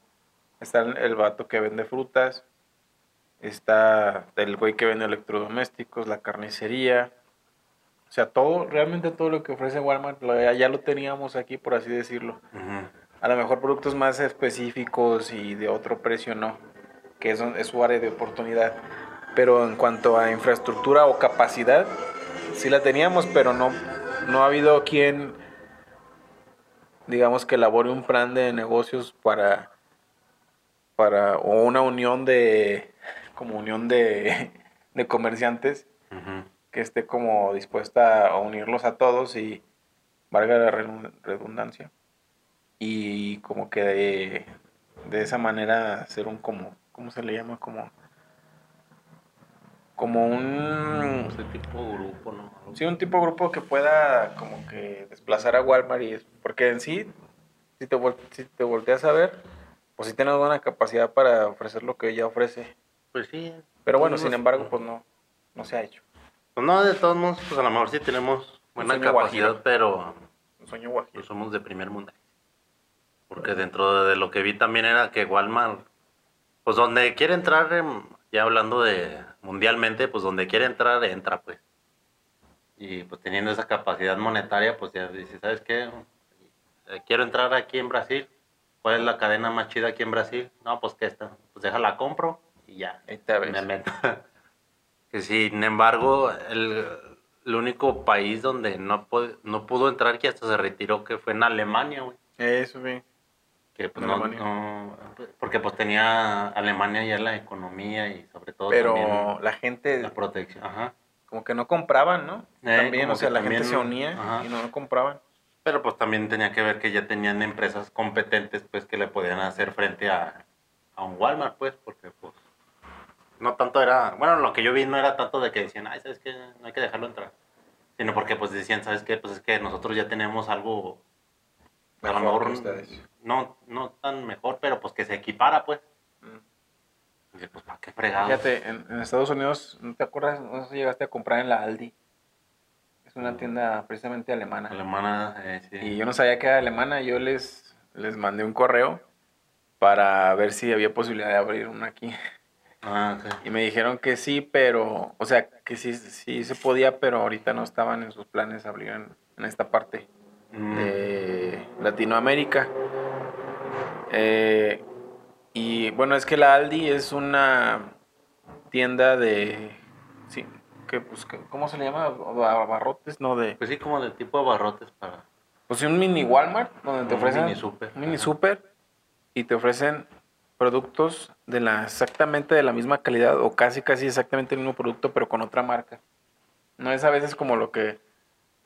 está el, el vato que vende frutas, está el güey que vende electrodomésticos, la carnicería, o sea, todo, realmente todo lo que ofrece Walmart lo- ya, lo teníamos aquí, por así decirlo. A lo mejor productos más específicos y de otro precio no, que es, es su área de oportunidad. Pero en cuanto a infraestructura o capacidad, sí la teníamos, pero no, no ha habido quien, digamos, que elabore un plan de negocios para, para o una unión de, como unión de, de comerciantes que esté como dispuesta a unirlos a todos y valga la redun- redundancia y como que de, de esa manera hacer un como ¿cómo se le llama? como como un Ese tipo de grupo, ¿no? sí un tipo grupo que pueda como que desplazar a Walmart y porque en sí si te si te volteas a ver pues sí tenemos buena capacidad para ofrecer lo que ella ofrece Pues sí. pero bueno sin embargo pues no no se ha hecho Pues no, de todos modos, pues a lo mejor sí tenemos buena capacidad, guajiro. pero un sueño guajiro pues somos de primer mundo. Porque dentro de lo que vi también era que Walmart, pues donde quiere entrar, em, ya hablando de mundialmente, pues donde quiere entrar, entra, pues. Y pues teniendo esa capacidad monetaria, pues ya dice, ¿sabes qué? Eh, Quiero entrar aquí en Brasil. ¿Cuál es la cadena más chida aquí en Brasil? No, pues que esta. Pues déjala compro y ya. Ahí te ves. Me meto. que sin embargo, el, el único país donde no, no pudo entrar, que hasta se retiró, que fue en Alemania, güey. Eso, sí. Que pues no, no- porque pues tenía Alemania ya la economía y sobre todo Pero también la gente la protección. Ajá. como que no compraban, ¿no? Eh, también, o sea, la gente se unía ajá. y no compraban. Pero pues también tenía que ver que ya tenían empresas competentes pues que le podían hacer frente a, a un Walmart pues porque pues no tanto era, bueno lo que yo vi no era tanto de que decían, ay sabes que no hay que dejarlo entrar, sino porque pues decían, sabes qué, pues es que nosotros ya tenemos algo a lo Mejor no, no tan mejor, pero pues que se equipara pues. Mm. Dije, pues para qué fregado. Fíjate, en, en Estados Unidos, ¿no te acuerdas? No sé llegaste a comprar en la Aldi. Es una tienda precisamente alemana. Alemana, eh, sí. Y yo no sabía que era alemana. Yo les, les mandé un correo para ver si había posibilidad de abrir una aquí. Ah, ok. Y me dijeron que sí, pero, o sea, que sí, sí se podía, pero ahorita no estaban en sus planes abrir en, en esta parte. De Latinoamérica. Eh, y bueno, es que la Aldi es una tienda de... Sí, que, pues, que- ¿cómo se le llama? Ba- Abarrotes, no de... Pues sí, como de tipo abarrotes para Pues un mini Walmart, donde te Un ofrecen... mini súper, Un mini ajá. super y te ofrecen productos de la exactamente de la misma calidad o casi casi exactamente el mismo producto pero con otra marca. No es a veces como lo que,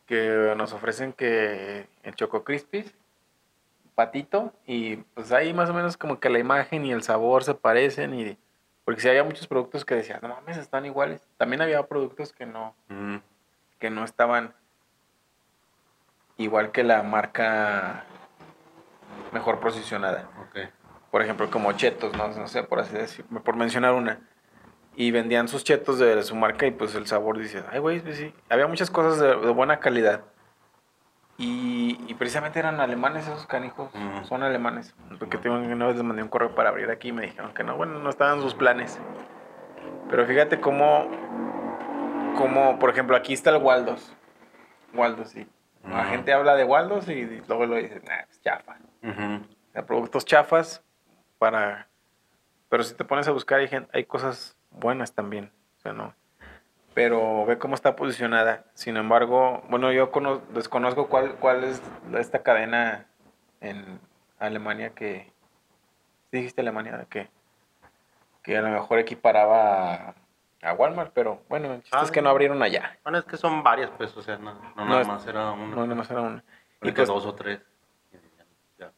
que nos ofrecen que el Choco Crispies, patito y pues ahí más o menos como que la imagen y el sabor se parecen y porque si había muchos productos que decías, no mames, están iguales. También había productos que no Mm, que no estaban igual que la marca mejor posicionada. Por ejemplo, como chetos, no, no sé, por así decir, por mencionar una. Y vendían sus chetos de su marca y pues el sabor dice, ay güey, pues sí. Había muchas cosas de, de buena calidad. Y, y precisamente eran alemanes esos canijos, Ujú. son alemanes. Porque tengo una vez les mandé un correo para abrir aquí y me dijeron que no, bueno, no estaban sus planes. Pero fíjate cómo, cómo, por ejemplo, aquí está el Waldos. Waldos, sí. La Ujú. gente habla de Waldos y luego lo dice, nah, es chafa. Ujú. O sea, productos chafas para... Pero si te pones a buscar hay, gen- hay cosas buenas también. O sea, no. Pero ve cómo está posicionada. Sin embargo, bueno, yo cono- desconozco cuál, cuál es esta cadena en Alemania que... ¿sí dijiste Alemania? Que, que a lo mejor equiparaba a, a Walmart, pero bueno, el chiste Ah, es que no abrieron allá. Bueno, es que son varias, pues, o sea, no, no, No nada es- más era uno. No, nada más era una. Y que pues dos o tres. Ya- ya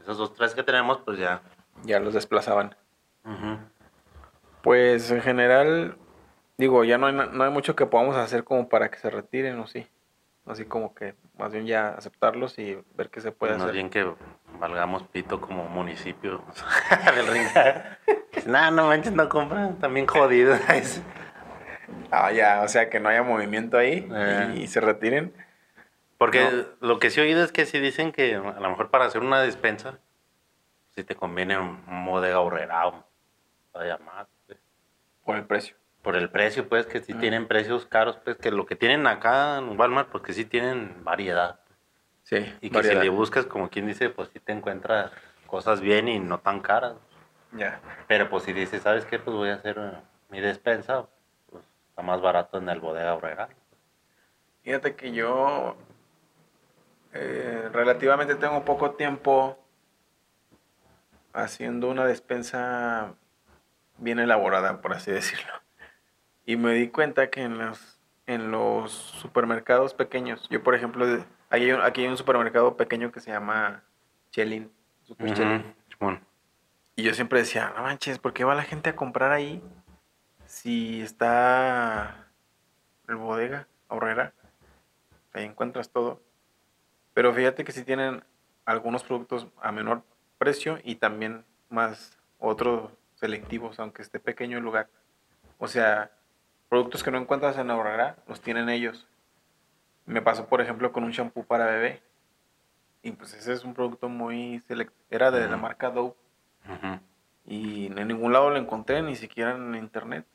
esos dos, tres que tenemos, pues ya. ya los desplazaban. Ujú. Pues en general, digo, ya no hay, na- no hay mucho que podamos hacer como para que se retiren, ¿o sí? Así como que más bien ya aceptarlos y ver qué se puede Más hacer. bien que valgamos pito como municipio del ring. no, no manches, no compran. También jodidos. Ah, ya, o sea, que no haya movimiento ahí Eh. y, se retiren. Porque lo que sí he oído es que sí dicen que a lo mejor para hacer una despensa, si te conviene un un bodega horrera o todavía más. Pues. Por el precio. Por el precio, pues, que si Ah. tienen precios caros, pues, que lo que tienen acá en Walmart, porque sí tienen variedad. Sí, Y que variedad. si le buscas, como quien dice, pues sí te encuentras cosas bien y no tan caras. Ya. Pero pues si dices, ¿sabes qué? Pues voy a hacer eh, mi despensa, pues está más barato en el bodega horrera. Fíjate que yo eh, relativamente tengo poco tiempo haciendo una despensa bien elaborada, por así decirlo. Y me di cuenta que en los, en los supermercados pequeños, yo por ejemplo, hay, un, aquí hay un supermercado pequeño que se llama Chelin. Super. Y yo siempre decía, no manches, ¿por qué va la gente a comprar ahí si está el bodega, horrera? Ahí encuentras todo. Pero fíjate que sí tienen algunos productos a menor precio y también más otros selectivos, aunque esté pequeño el lugar. O sea, productos que no encuentras en horrera los tienen ellos. Me pasó, por ejemplo, con un shampoo para bebé. Y pues ese es un producto muy select Era de la marca Dove. Y en ningún lado lo encontré, ni siquiera en internet.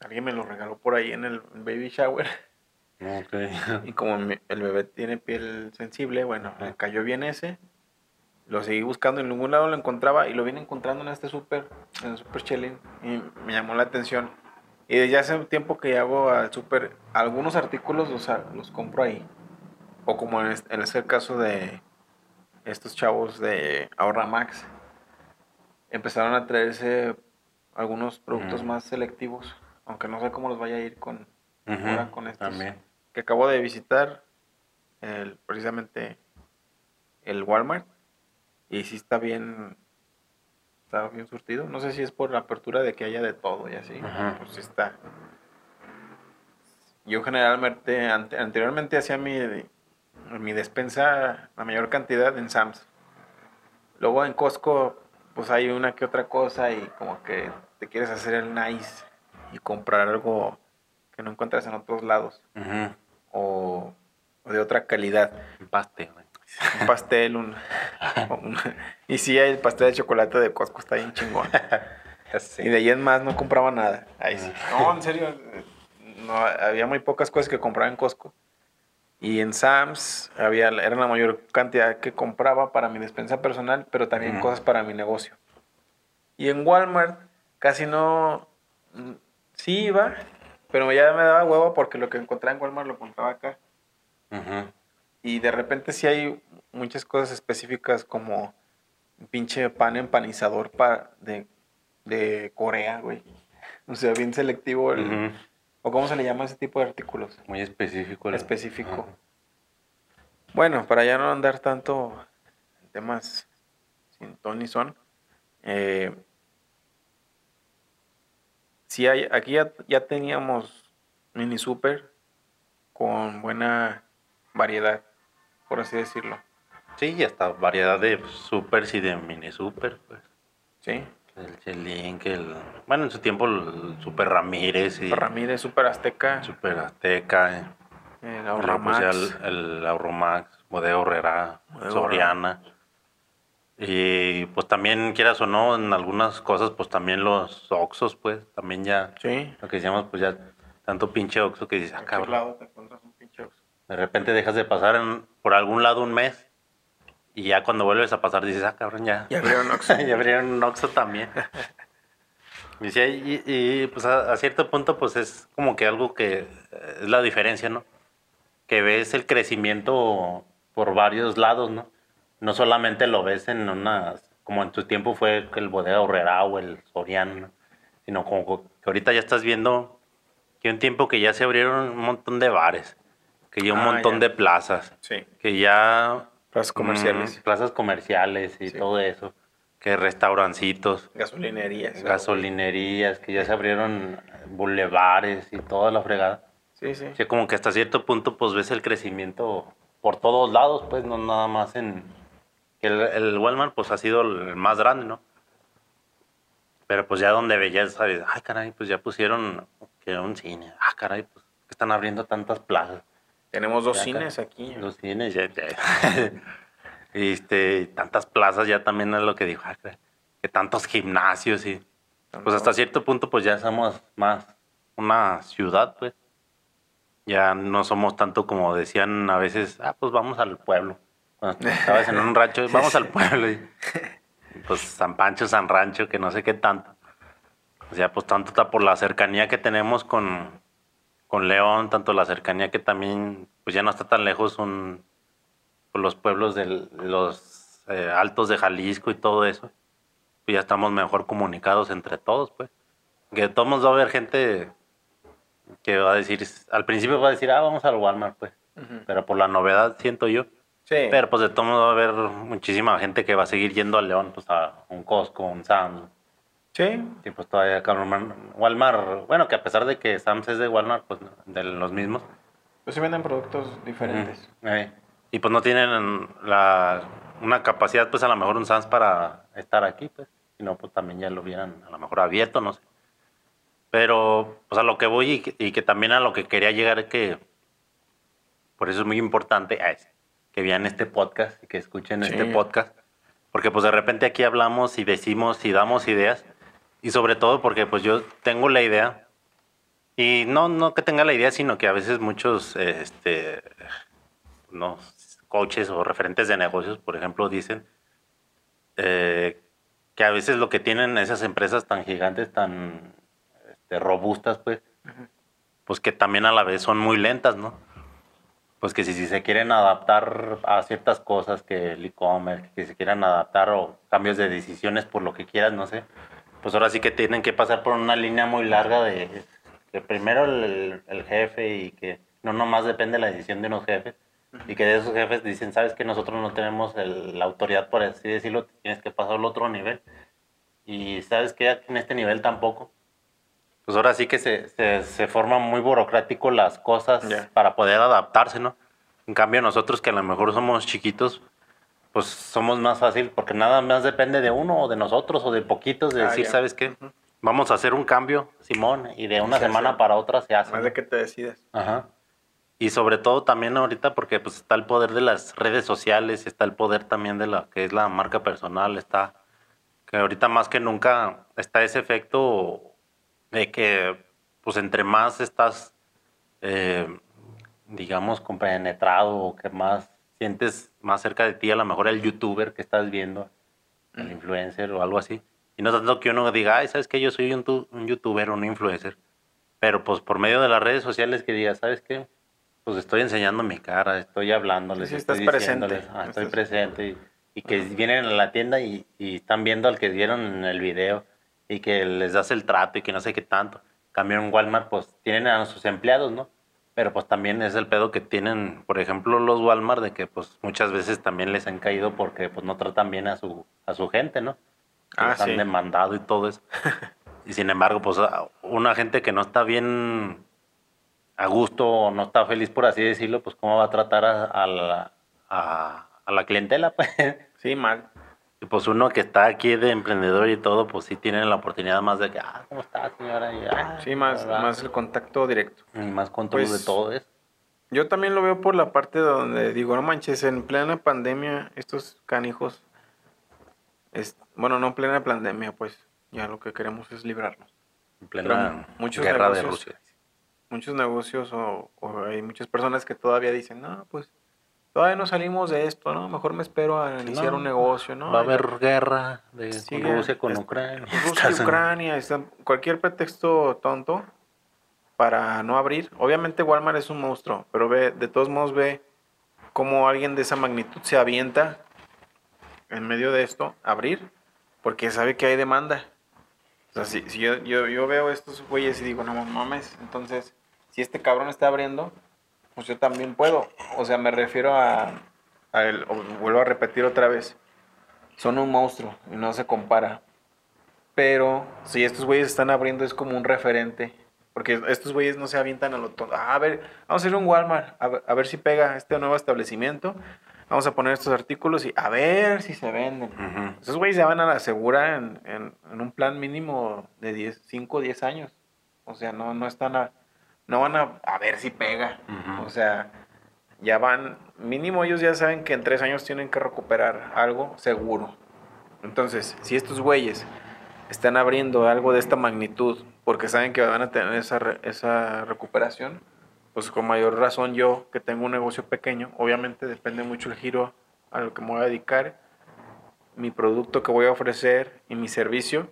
Alguien me lo regaló por ahí en el baby shower. Y como el bebé tiene piel sensible, bueno, me cayó bien ese. Lo seguí buscando, en ningún lado lo encontraba y lo vine encontrando en este súper, en el súper Chelin. Y me llamó la atención. Y desde hace un tiempo que hago al súper, algunos artículos los, los compro ahí. O como en este, en este caso de estos chavos de Ahorra Max. Empezaron a traerse algunos productos Mm. más selectivos. Aunque no sé cómo los vaya a ir con, ahora con estos También. que acabo de visitar el, precisamente el Walmart y sí está bien está bien surtido no sé si es por la apertura de que haya de todo y así Ajá. pues sí está yo generalmente ante- anteriormente hacía mi mi despensa la mayor cantidad en Sam's luego en Costco pues hay una que otra cosa y como que te quieres hacer el nice y comprar algo que no encuentras en otros lados o de otra calidad. Empaste, güey. Un pastel, un, un- Y sí, el pastel de chocolate de Costco está bien chingón. Y de ahí en más no compraba nada. Ahí sí. No, en serio. No, había muy pocas cosas que compraba en Costco. Y en Sam's había, era la mayor cantidad que compraba para mi despensa personal, pero también cosas para mi negocio. Y en Walmart casi no... mm, Sí iba, pero ya me daba huevo porque lo que encontraba en Walmart lo compraba acá. Ujú. Y de repente sí hay muchas cosas específicas como pinche pan empanizador para de, de Corea, güey. O sea, bien selectivo. el-. ¿O cómo se le llama ese tipo de artículos? Muy específico. el- Específico. Bueno, para ya no andar tanto en temas sin ton ni son. eh, sí hay, aquí ya, ya teníamos mini super con buena variedad, por así decirlo. Sí, y hasta variedad de supers y de mini super, pues. Sí. El Chelín, que el... Bueno, en su tiempo el Super Ramírez y... Ramírez, Super Azteca, Super Azteca. eh. el Luego, pues, el, Bodega Horrera, Bodega Soriana. Y pues también, quieras o no, en algunas cosas, pues también los Oxos, pues, también ya, Sí. lo que decíamos, pues ya, tanto pinche Oxo que dices, ah, cabrón. lado te encuentras. De repente dejas de pasar en- por algún lado un mes y ya cuando vuelves a pasar dices, ah, cabrón, ya. Y abrieron Oxxo. y abrieron un Oxxo también. Y, y, y, pues a, a cierto punto pues es como que algo que eh, es la diferencia, ¿no? Que ves el crecimiento por varios lados, ¿no? No solamente lo ves en unas, como en tu tiempo fue el Bodega Horrera o el Soriano, ¿no? sino como que ahorita ya estás viendo que un tiempo que ya se abrieron un montón de bares, que ya un Ah, montón ya. de plazas, Sí. que ya Plazas comerciales. Mm, plazas comerciales y Sí. todo eso. Que restaurancitos, Gasolinerías. gasolinerías, que ya se abrieron bulevares y toda la fregada. Sí, sí. Sí, como que hasta cierto punto pues ves el crecimiento por todos lados, pues no nada más en... que El, el Walmart pues ha sido el más grande, ¿no? Pero pues ya donde veías, sabes, ay caray, pues ya pusieron que un cine, ah caray, pues que están abriendo tantas plazas. Tenemos dos Ya, cines aquí. Los cines ya, ya. este, tantas plazas ya también es lo que dijo, ah, que tantos gimnasios y pues hasta cierto punto pues ya somos más una ciudad, pues. Ya no somos tanto como decían a veces, ah, pues vamos al pueblo. Cuando estabas en un rancho, vamos al pueblo. Y, pues San Pancho, San Rancho, que no sé qué tanto. O sea, pues tanto está por la cercanía que tenemos con, con León, tanto la cercanía que también, pues ya no está tan lejos un, pues, los pueblos de los eh, altos de Jalisco y todo eso. Pues ya estamos mejor comunicados entre todos, pues. Que de todos va a haber gente que va a decir, al principio va a decir, ah, vamos al Walmart, pues. Pero por la novedad siento yo. Sí. Pero pues de todos modos va a haber muchísima gente que va a seguir yendo a León, pues a un Costco, un Sam's. Sí. Y pues todavía Walmart, bueno, que a pesar de que Sam's es de Walmart, pues de los mismos. Pues se venden productos diferentes. Eh, Y pues no tienen la, una capacidad, pues a lo mejor un Sam's para estar aquí, pues. Si no, pues también ya lo hubieran a lo mejor abierto, no sé. Pero, pues a lo que voy y que, y que también a lo que quería llegar es que, por eso es muy importante es que vean este podcast y que escuchen Sí. este podcast. Porque pues de repente aquí hablamos y decimos y damos ideas. Y sobre todo porque pues yo tengo la idea. Y no, no que tenga la idea, sino que a veces muchos este, no, coaches o referentes de negocios, por ejemplo, dicen eh, que a veces lo que tienen esas empresas tan gigantes, tan este, robustas, pues, pues que también a la vez son muy lentas, ¿no? Pues que si, si se quieren adaptar a ciertas cosas, que el e-commerce, que se quieran adaptar o cambios de decisiones por lo que quieras, no sé, pues ahora sí que tienen que pasar por una línea muy larga de que primero el, el jefe y que no nomás depende la decisión de unos jefes y que de esos jefes dicen, sabes que nosotros no tenemos el- la autoridad, por así decirlo, tienes que pasar al otro nivel y sabes que en este nivel tampoco. Pues ahora sí que se, se, se forman muy burocrático las cosas Ya. para poder adaptarse, ¿no? En cambio nosotros que a lo mejor somos chiquitos, pues somos más fácil porque nada más depende de uno o de nosotros o de poquitos de Ah, decir, ya. ¿sabes qué? Vamos a hacer un cambio, Simón, y de una Se semana hace. para otra se hace. Más de que te decidas. Ajá. Y sobre todo también ahorita porque pues está el poder de las redes sociales, está el poder también de la que es la marca personal, está que ahorita más que nunca está ese efecto de que pues entre más estás eh, digamos compenetrado o que más sientes más cerca de ti a lo mejor el youtuber que estás viendo, el influencer o algo así. Y no tanto que uno diga, ay, ¿sabes qué? Yo soy un, tu- un youtuber o un influencer. Pero pues por medio de las redes sociales que diga, ¿sabes qué? Pues estoy enseñando mi cara, estoy hablándoles, Sí, sí, estoy estás presente. diciéndoles, ah, estoy Estás- presente. Y, y que vienen a la tienda y, y están viendo al que dieron en el video y que les das el trato y que no sé qué tanto. Cambio en Walmart, pues tienen a sus empleados, ¿no? Pero pues también es el pedo que tienen, por ejemplo, los Walmart, de que pues muchas veces también les han caído porque pues no tratan bien a su, a su gente, ¿no? Que Ah, los han sí. demandado y todo eso. y sin embargo, pues una gente que no está bien a gusto o no está feliz, por así decirlo, pues cómo va a tratar a, a la, a, a la clientela, pues. Sí, mal. Y pues uno que está aquí de emprendedor y todo, pues sí tienen la oportunidad más de que, ah, ¿cómo está, señora? Y, ah, Sí, más, más el contacto directo. Y más control Pues, de todo eso. Yo también lo veo por la parte donde digo, no manches, en plena pandemia, estos canijos, es, bueno, no en plena pandemia, pues ya lo que queremos es librarnos. En plena muchos guerra de negocios- Rusia. Muchos negocios o, o hay muchas personas que todavía dicen, no, pues todavía no salimos de esto, ¿no? Mejor me espero a iniciar No, un negocio, ¿no? Va a haber guerra de Sigue- Rusia con es- Ucrania. Rusia y Ucrania, está- cualquier pretexto tonto para no abrir. Obviamente Walmart es un monstruo, pero ve, de todos modos ve cómo alguien de esa magnitud se avienta en medio de esto abrir, porque sabe que hay demanda. O sea, si, si yo, yo, yo veo estos güeyes y digo, no mames, entonces, si este cabrón está abriendo, pues yo también puedo. O sea, me refiero a, a el- vuelvo a repetir otra vez, son un monstruo y no se compara. Pero si estos güeyes están abriendo es como un referente Porque estos güeyes no se avientan a lo tonto. Ah, a ver, vamos a ir a un Walmart, a ver, a ver si pega este nuevo establecimiento. Vamos a poner estos artículos y a ver si se venden. Ujú. Esos güeyes ya van a la segura en, en- en un plan mínimo de 10, 5 o 10 años. O sea, no, no están a... No van a, a ver si pega. O sea, ya van... Mínimo ellos ya saben que en 3 años tienen que recuperar algo seguro. Entonces, si estos güeyes están abriendo algo de esta magnitud porque saben que van a tener esa, re- esa recuperación, pues con mayor razón yo que tengo un negocio pequeño, obviamente depende mucho el giro a lo que me voy a dedicar, mi producto que voy a ofrecer y mi servicio,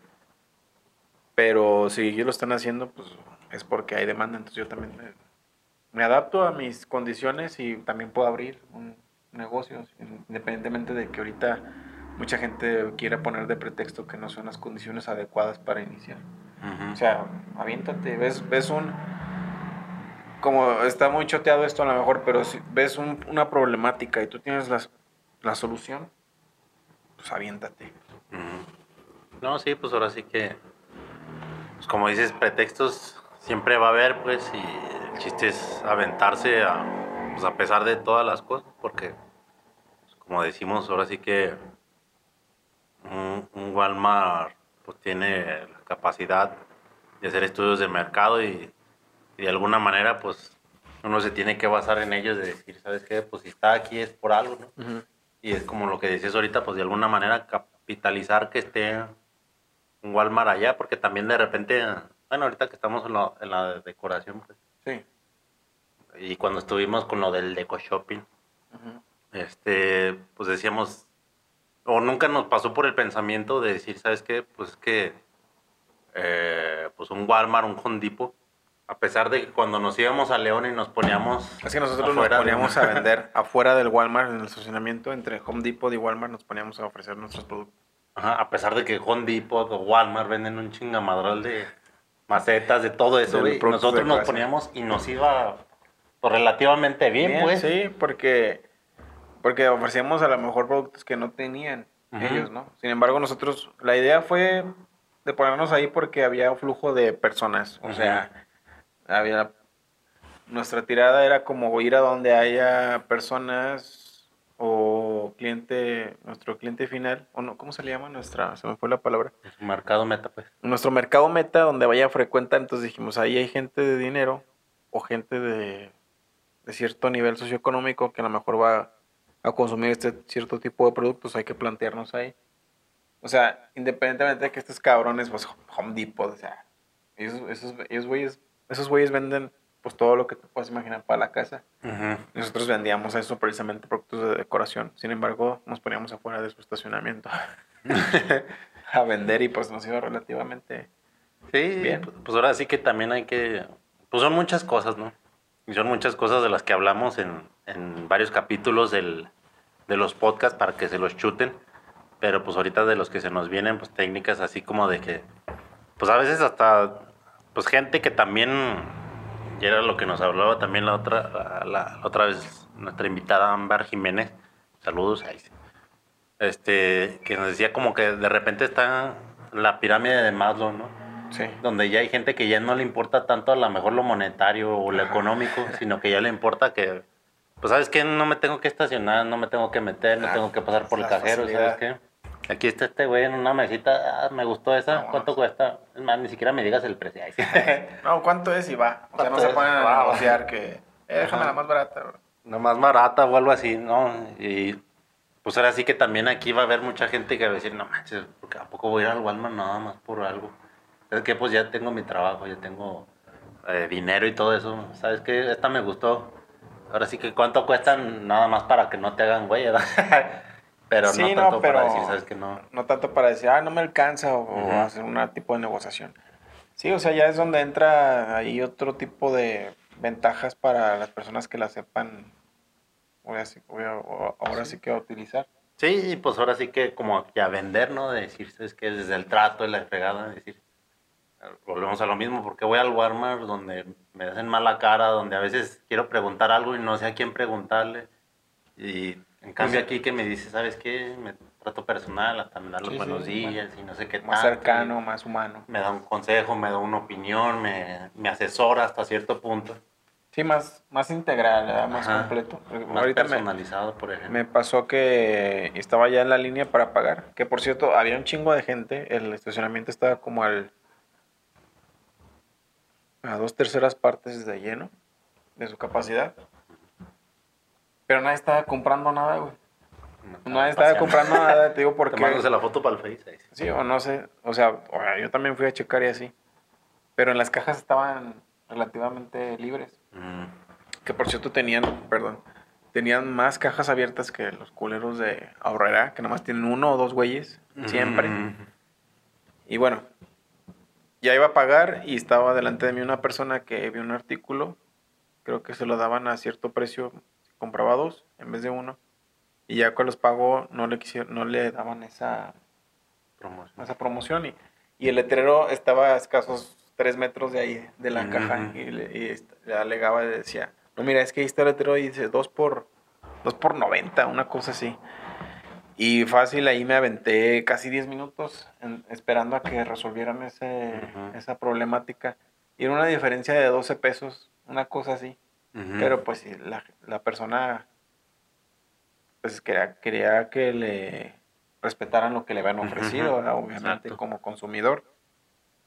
pero si ellos lo están haciendo, pues es porque hay demanda, entonces yo también me, me adapto a mis condiciones y también puedo abrir un negocio, independientemente de que ahorita mucha gente quiera poner de pretexto que no son las condiciones adecuadas para iniciar. O sea, aviéntate, ves, ves un... Como está muy choteado esto a lo mejor, pero si ves un- una problemática y tú tienes las- la solución, pues aviéntate. No, sí, pues ahora sí que, pues como dices, pretextos siempre va a haber, pues, y el chiste es aventarse a, pues a pesar de todas las cosas, porque, pues, como decimos, ahora sí que un, un Walmart pues tiene la capacidad de hacer estudios de mercado y, y de alguna manera, pues, uno se tiene que basar en ellos de decir, ¿sabes qué? Pues si está aquí es por algo, ¿no? Y es como lo que decías ahorita, pues de alguna manera capitalizar que esté un Walmart allá, porque también de repente, bueno, ahorita que estamos en, lo- en la decoración, pues, Sí. y cuando estuvimos con lo del deco shopping, este, pues decíamos, o nunca nos pasó por el pensamiento de decir, ¿sabes qué? Pues que, eh, pues un Walmart, un Home Depot, a pesar de que cuando nos íbamos a León y nos poníamos... Es que nosotros nos de poníamos a vender afuera del Walmart, en el estacionamiento, entre Home Depot y Walmart, nos poníamos a ofrecer nuestros productos. Ajá, a pesar de que Home Depot o Walmart venden un chingamadral de macetas, de todo eso, güey. Nosotros nos poníamos y nos iba pues, relativamente bien, Bien, pues. Sí, porque, porque ofrecíamos a lo mejor productos que no tenían ellos, ¿no? Sin embargo, nosotros, la idea fue de ponernos ahí porque había un flujo de personas. O sea, había. Nuestra tirada era como ir a donde haya personas o cliente, nuestro cliente final, o no, ¿cómo se le llama? Nuestra, se me fue la palabra. Mercado meta, pues. Nuestro mercado meta, donde vaya frecuenta, entonces dijimos, ahí hay gente de dinero o gente de, de cierto nivel socioeconómico que a lo mejor va a consumir este cierto tipo de productos, hay que plantearnos ahí. O sea, independientemente de que estos cabrones, pues Home Depot, o sea, esos, esos, esos güeyes, esos güeyes venden pues todo lo que te puedas imaginar para la casa. Ujú. Nosotros vendíamos eso precisamente productos de decoración. Sin embargo, nos poníamos afuera de su estacionamiento a vender y pues nos iba relativamente Sí, Bien. pu- pues ahora sí que también hay que... Pues son muchas cosas, ¿no? Y son muchas cosas de las que hablamos en, en varios capítulos del, de los podcasts para que se los chuten. Pero pues ahorita de los que se nos vienen, pues técnicas así como de que... Pues a veces hasta... Pues gente que también... Y era lo que nos hablaba también la otra, la, la otra vez nuestra invitada Ámbar Jiménez. Saludos. Ahí. Este, que nos decía como que de repente está la pirámide de Maslow, ¿no? Sí. donde ya hay gente que ya no le importa tanto a lo mejor lo monetario o lo económico, sino que ya le importa que, pues sabes que no me tengo que estacionar, no me tengo que meter, no Ah, tengo que pasar por el cajero, facilidad. ¿sabes qué? Aquí está este güey en una mesita, ah, me gustó esa, Vámonos. ¿cuánto cuesta? Es más, ni siquiera me digas el precio. Ay, sí. No, ¿cuánto es y va? O sea, no ¿Cuánto se ponen a negociar que, eh, déjame Ajá. la más barata. bro. no más barata o algo así, ¿no? Y pues ahora sí que también aquí va a haber mucha gente que va a decir, no manches, porque ¿a poco voy a ir al Walmart nada más por algo? Es que pues ya tengo mi trabajo, ya tengo eh, dinero y todo eso. ¿Sabes qué? Esta me gustó. Ahora sí que cuánto cuestan nada más para que no te hagan güey. pero Sí, no no, tanto pero- para decir, ¿sabes que no? No tanto para decir, ah, no me alcanza o, hacer un tipo de negociación. Sí, o sea, ya es donde entra ahí otro tipo de ventajas para las personas que la sepan ahora sí, ahora- ahora sí que utilizar. Sí, y pues ahora sí que como que a vender, ¿no? De decir, ¿sabes qué? Desde el trato, de la fregada, de decir, volvemos a lo mismo, porque voy al Walmart donde me hacen mala cara, donde a veces quiero preguntar algo y no sé a quién preguntarle. Y en cambio aquí que me dice, ¿sabes qué? Me trato personal, hasta me da los Sí, buenos sí, días y no sé qué Más tanto, cercano, más humano. Me da un consejo, me da una opinión, me, me asesora hasta cierto punto. Sí, más, más integral, ¿verdad? más Ajá. completo. Más Ahorita me, personalizado, por ejemplo. me pasó que estaba ya en la línea para pagar. Que por cierto, había un chingo de gente. El estacionamiento estaba como al. a dos terceras partes de lleno de su capacidad. Pero nadie estaba comprando nada, güey. Nadie estaba paseando. comprando nada, te digo porque. Tomándose la foto para el Face. ahí sí. O no sé. O sea, o sea, yo también fui a checar y así. Pero en las cajas estaban relativamente libres. Mm, Que por cierto tenían, perdón, tenían más cajas abiertas que los culeros de Ahorrera, que nomás tienen uno o dos güeyes, siempre. mm, Y bueno, ya iba a pagar y estaba delante de mí una persona que vio un artículo, creo que se lo daban a cierto precio, compraba dos en vez de uno. Y ya cuando los pagó no le quisieron, no le daban esa, promoción. esa promoción y, y el letrero estaba a escasos tres metros de ahí, de la caja, y, le, y est- le alegaba y decía, no, mira, es que ahí está el letrero y dice dos por, dos por 90, una cosa así. Y fácil, ahí me aventé casi 10 minutos en- esperando a que resolvieran ese, esa problemática. Y era una diferencia de 12 pesos, una cosa así. Pero pues la, la persona pues quería, quería que le respetaran lo que le habían ofrecido, obviamente, exacto. como consumidor.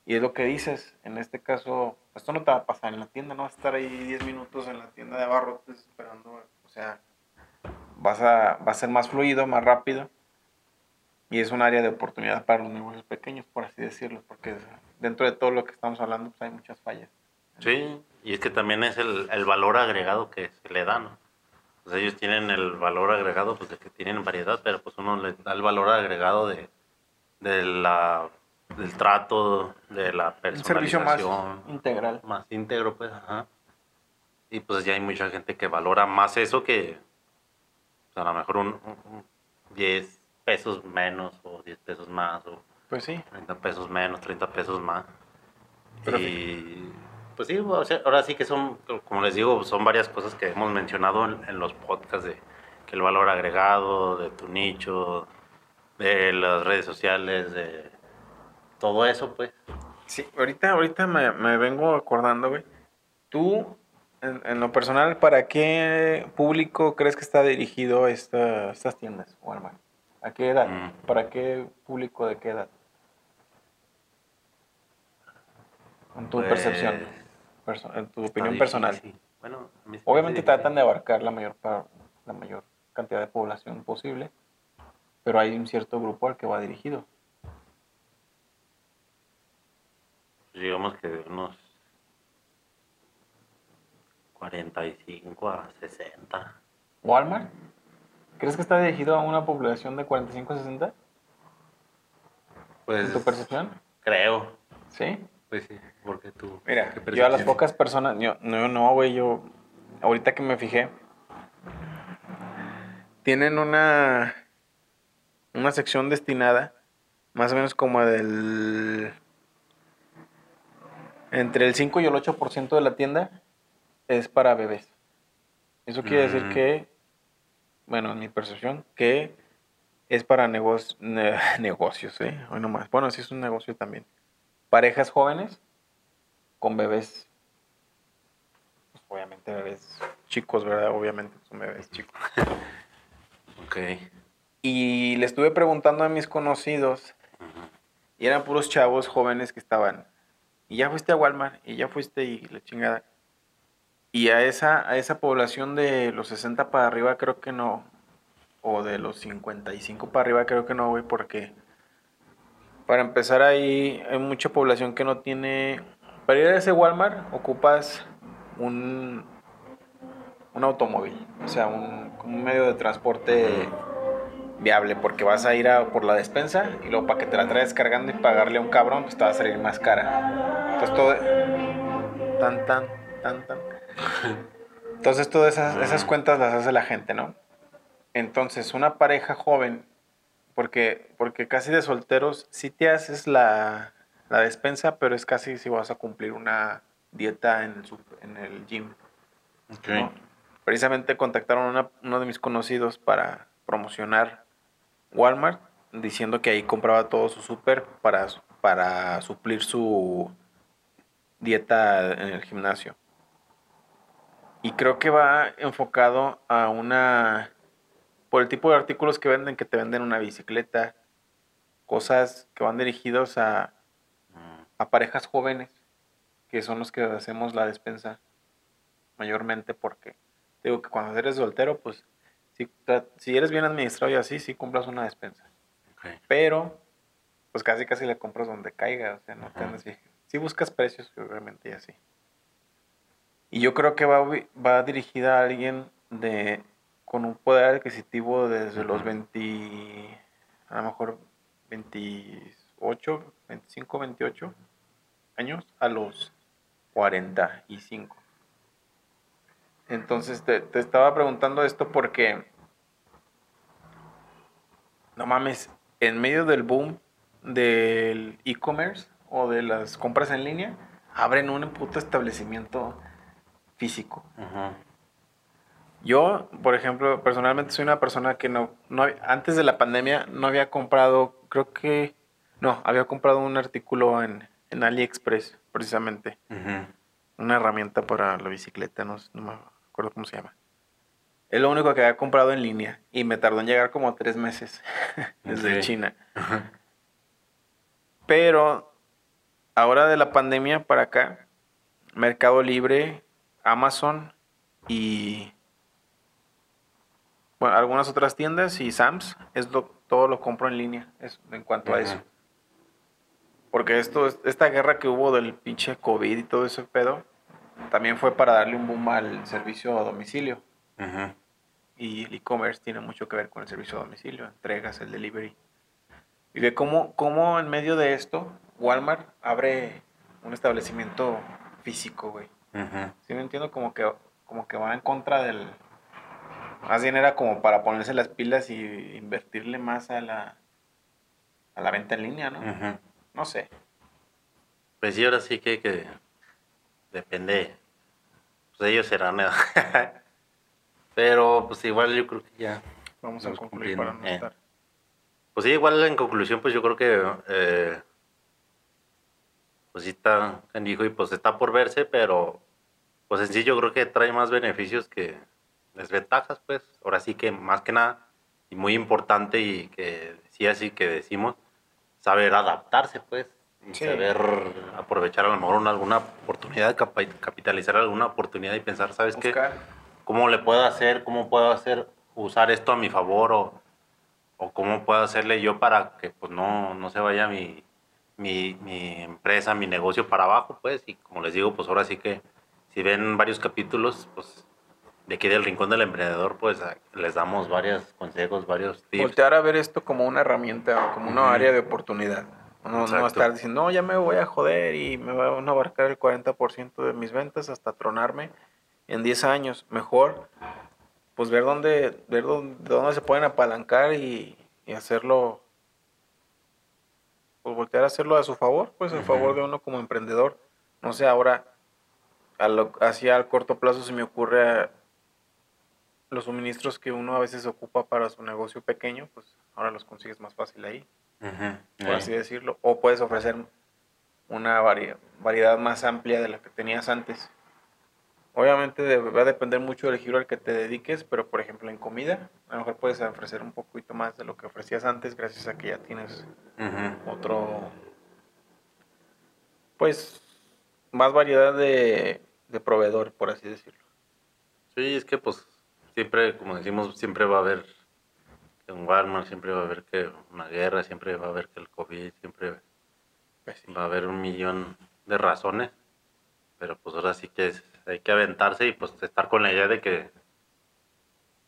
Y es lo que dices, en este caso, esto no te va a pasar en la tienda, no vas a estar ahí 10 minutos en la tienda de abarrotes esperando, o sea, vas a, va a ser más fluido, más rápido. Y es un área de oportunidad para los negocios pequeños, por así decirlo, porque dentro de todo lo que estamos hablando, pues hay muchas fallas. Sí, y es que también es el, el valor agregado que se le da, ¿no? Pues ellos tienen el valor agregado, pues de que tienen variedad, pero pues uno le da el valor agregado de, de la, del trato, de la Un servicio más personalización, integral. más íntegro, pues, ajá. Y pues ya hay mucha gente que valora más eso que pues, a lo mejor un, un- un 10 pesos menos o 10 pesos más o Pues sí. 30 pesos menos, 30 pesos más. Pero y pues sí, o sea, ahora sí que son, como les digo, son varias cosas que hemos mencionado en, en los podcasts de que el valor agregado, de tu nicho, de las redes sociales, de todo eso, pues. Sí, ahorita, ahorita me, me vengo acordando, güey. Tú, en, en lo personal, ¿para qué público crees que está dirigido esta, estas tiendas, Walmart? ¿A qué edad? Mm. ¿Para qué público de qué edad? En tu Pues, percepción, tu opinión personal. Bueno, Obviamente tratan de abarcar la mayor, la mayor cantidad de población posible, pero hay un cierto grupo al que va dirigido. Digamos que de unos 45 a 60. ¿Walmart? ¿Crees que está dirigido a una población de 45 a 60? Pues ¿En tu percepción? creo. Sí. Pues sí, porque tú. Mira, ¿qué yo a las pocas personas, yo no, no, güey, yo, ahorita que me fijé, tienen una, una sección destinada, más o menos como del, entre el 5 y el 8% de la tienda es para bebés. Eso quiere decir Mm. que, bueno, en mi percepción, que es para negocio, ne- negocios, ¿eh? Hoy nomás. Bueno, sí es un negocio también. Parejas jóvenes con bebés. Pues, obviamente bebés chicos, ¿verdad? Obviamente son bebés chicos. Ok. Y le estuve preguntando a mis conocidos y eran puros chavos jóvenes que estaban. Y ya fuiste a Walmart y ya fuiste y la chingada. Y a esa, a esa población de los 60 para arriba creo que no. O de los 55 para arriba creo que no, güey, porque para empezar ahí hay mucha población que no tiene... Para ir a ese Walmart ocupas un, un automóvil, o sea, un, un medio de transporte viable, porque vas a ir a por la despensa y luego para que te la traigas cargando y pagarle a un cabrón, pues te va a salir más cara. Entonces todo... Tan, tan, tan, tan. Entonces todas esas, esas cuentas las hace la gente, ¿no? Entonces una pareja joven, porque, porque casi de solteros, sí te haces la, la despensa, pero es casi si vas a cumplir una dieta en el, en el gym. Precisamente contactaron a una- uno de mis conocidos para promocionar Walmart diciendo que ahí compraba todo su súper para, para suplir su dieta en el gimnasio. Y creo que va enfocado a una... por el tipo de artículos que venden, que te venden una bicicleta, cosas que van dirigidos a, a parejas jóvenes, que son los que hacemos la despensa mayormente porque digo que cuando eres soltero, pues si, si eres bien administrado y así, sí compras una despensa. Pero, pues casi casi le compras donde caiga, o sea, no te andas Si buscas precios, obviamente, y así. Y yo creo que va, va dirigida a alguien de con un poder adquisitivo desde los 20, a lo mejor 28, 25, 28 años a los 45. Entonces te, te estaba preguntando esto porque, no mames, en medio del boom del e-commerce o de las compras en línea, abren un puto establecimiento físico. Yo, por ejemplo, personalmente soy una persona que no, no, antes de la pandemia no había comprado, creo que, no, había comprado un artículo en, en AliExpress, precisamente. Una herramienta para la bicicleta, no, no me acuerdo cómo se llama. Es lo único que había comprado en línea y me tardó en llegar como tres meses desde China. Pero ahora de la pandemia para acá, Mercado Libre, Amazon y bueno, algunas otras tiendas y Sams, es todo lo compro en línea es, en cuanto a eso. Porque esto, esta guerra que hubo del pinche COVID y todo ese pedo, también fue para darle un boom al servicio a domicilio. Y el e-commerce tiene mucho que ver con el servicio a domicilio, entregas, el delivery. Y ve cómo, cómo en medio de esto, Walmart abre un establecimiento físico, güey. Sí me entiendo como que, como que va en contra del... Más bien era como para ponerse las pilas y invertirle más a la, a la venta en línea, ¿no? No sé. Pues sí, ahora sí que, que depende. Pues ellos serán. Pero pues igual yo creo que ya. Vamos a concluir para no eh. Pues sí, igual en conclusión, pues yo creo que. Eh, pues sí está dijo y pues está por verse, pero. Pues en sí yo creo que trae más beneficios que desventajas, pues. Ahora sí que más que nada, y muy importante y que sí así que decimos, saber adaptarse, pues, y saber aprovechar a lo mejor alguna oportunidad, capitalizar alguna oportunidad y pensar, ¿sabes qué? ¿Cómo le puedo hacer? ¿Cómo puedo hacer usar esto a mi favor? O, o cómo puedo hacerle yo para que pues no, no se vaya mi, mi, mi empresa, mi negocio para abajo, pues, y como les digo, pues ahora sí que si ven varios capítulos, pues de aquí del Rincón del Emprendedor, pues les damos varios consejos, varios tips. Voltear a ver esto como una herramienta, como una área de oportunidad. No, no estar diciendo, no, ya me voy a joder y me van a abarcar el 40% de mis ventas hasta tronarme en 10 años. Mejor, pues ver dónde, ver dónde, dónde se pueden apalancar y, y, hacerlo, pues voltear a hacerlo a su favor, pues a favor de uno como emprendedor. No sé, ahora, a lo, así al corto plazo se me ocurre los suministros que uno a veces ocupa para su negocio pequeño, pues ahora los consigues más fácil ahí, por así decirlo. O puedes ofrecer una variedad más amplia de la que tenías antes. Obviamente va a depender mucho del giro al que te dediques, pero por ejemplo en comida, a lo mejor puedes ofrecer un poquito más de lo que ofrecías antes gracias a que ya tienes otro, pues, más variedad de, de proveedor, por así decirlo. Sí, es que pues siempre, como decimos, siempre va a haber un Walmart, siempre va a haber que una guerra, siempre va a haber que el COVID, siempre pues va a haber un millón de razones, pero pues ahora sí que hay que aventarse y pues estar con la idea de que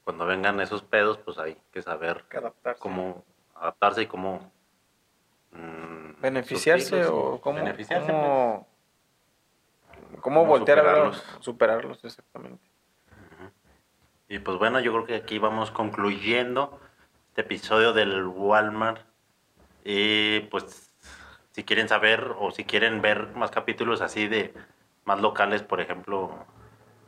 cuando vengan esos pedos, pues hay que saber cómo adaptarse y cómo mm, beneficiarse o cómo, beneficiarse, cómo, pues. cómo, voltear a superarlos exactamente. Y pues bueno, yo creo que aquí vamos concluyendo este episodio del Walmart. Y pues si quieren saber o si quieren ver más capítulos así de más locales, por ejemplo,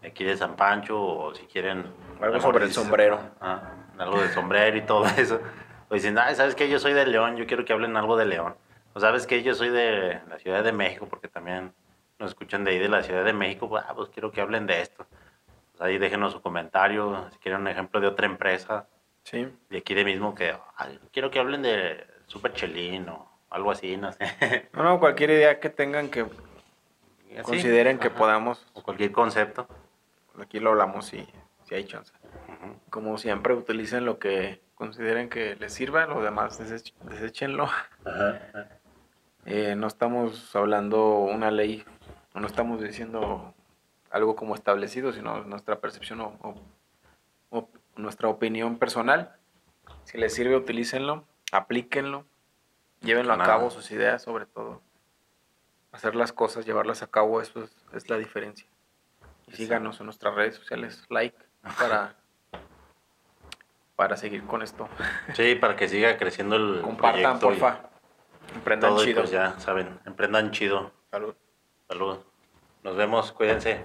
aquí de San Pancho, o si quieren... Algo sobre el sombrero. Ah, algo del sombrero y todo eso. O dicen, ay, ¿sabes qué? Yo soy de León, yo quiero que hablen algo de León. O ¿sabes qué? Yo soy de la Ciudad de México, porque también nos escuchan de ahí de la Ciudad de México. Pues, ah, pues quiero que hablen de esto. Pues ahí déjenos su comentario, si quieren un ejemplo de otra empresa, Sí. de aquí de mismo, que ay, quiero que hablen de Super Chelín o algo así, no sé. No, no, cualquier idea que tengan que así. consideren que podamos, O cualquier concepto. aquí lo hablamos si, si hay chance. Como siempre, utilicen lo que consideren que les sirva, lo demás desech- deséchenlo. Eh, no estamos hablando una ley, no estamos diciendo algo como establecido, sino nuestra percepción o, o- o nuestra opinión personal. Si les sirve, utilícenlo, aplíquenlo, llévenlo a cabo, sus ideas sobre todo. Hacer las cosas, llevarlas a cabo, eso es, es la diferencia. Y síganos en nuestras redes sociales, like, para, para seguir con esto. Sí, para que siga creciendo el Compartan, porfa. Emprendan todo, y chido. pues ya saben, emprendan chido. Salud. Saludos. Nos vemos, cuídense.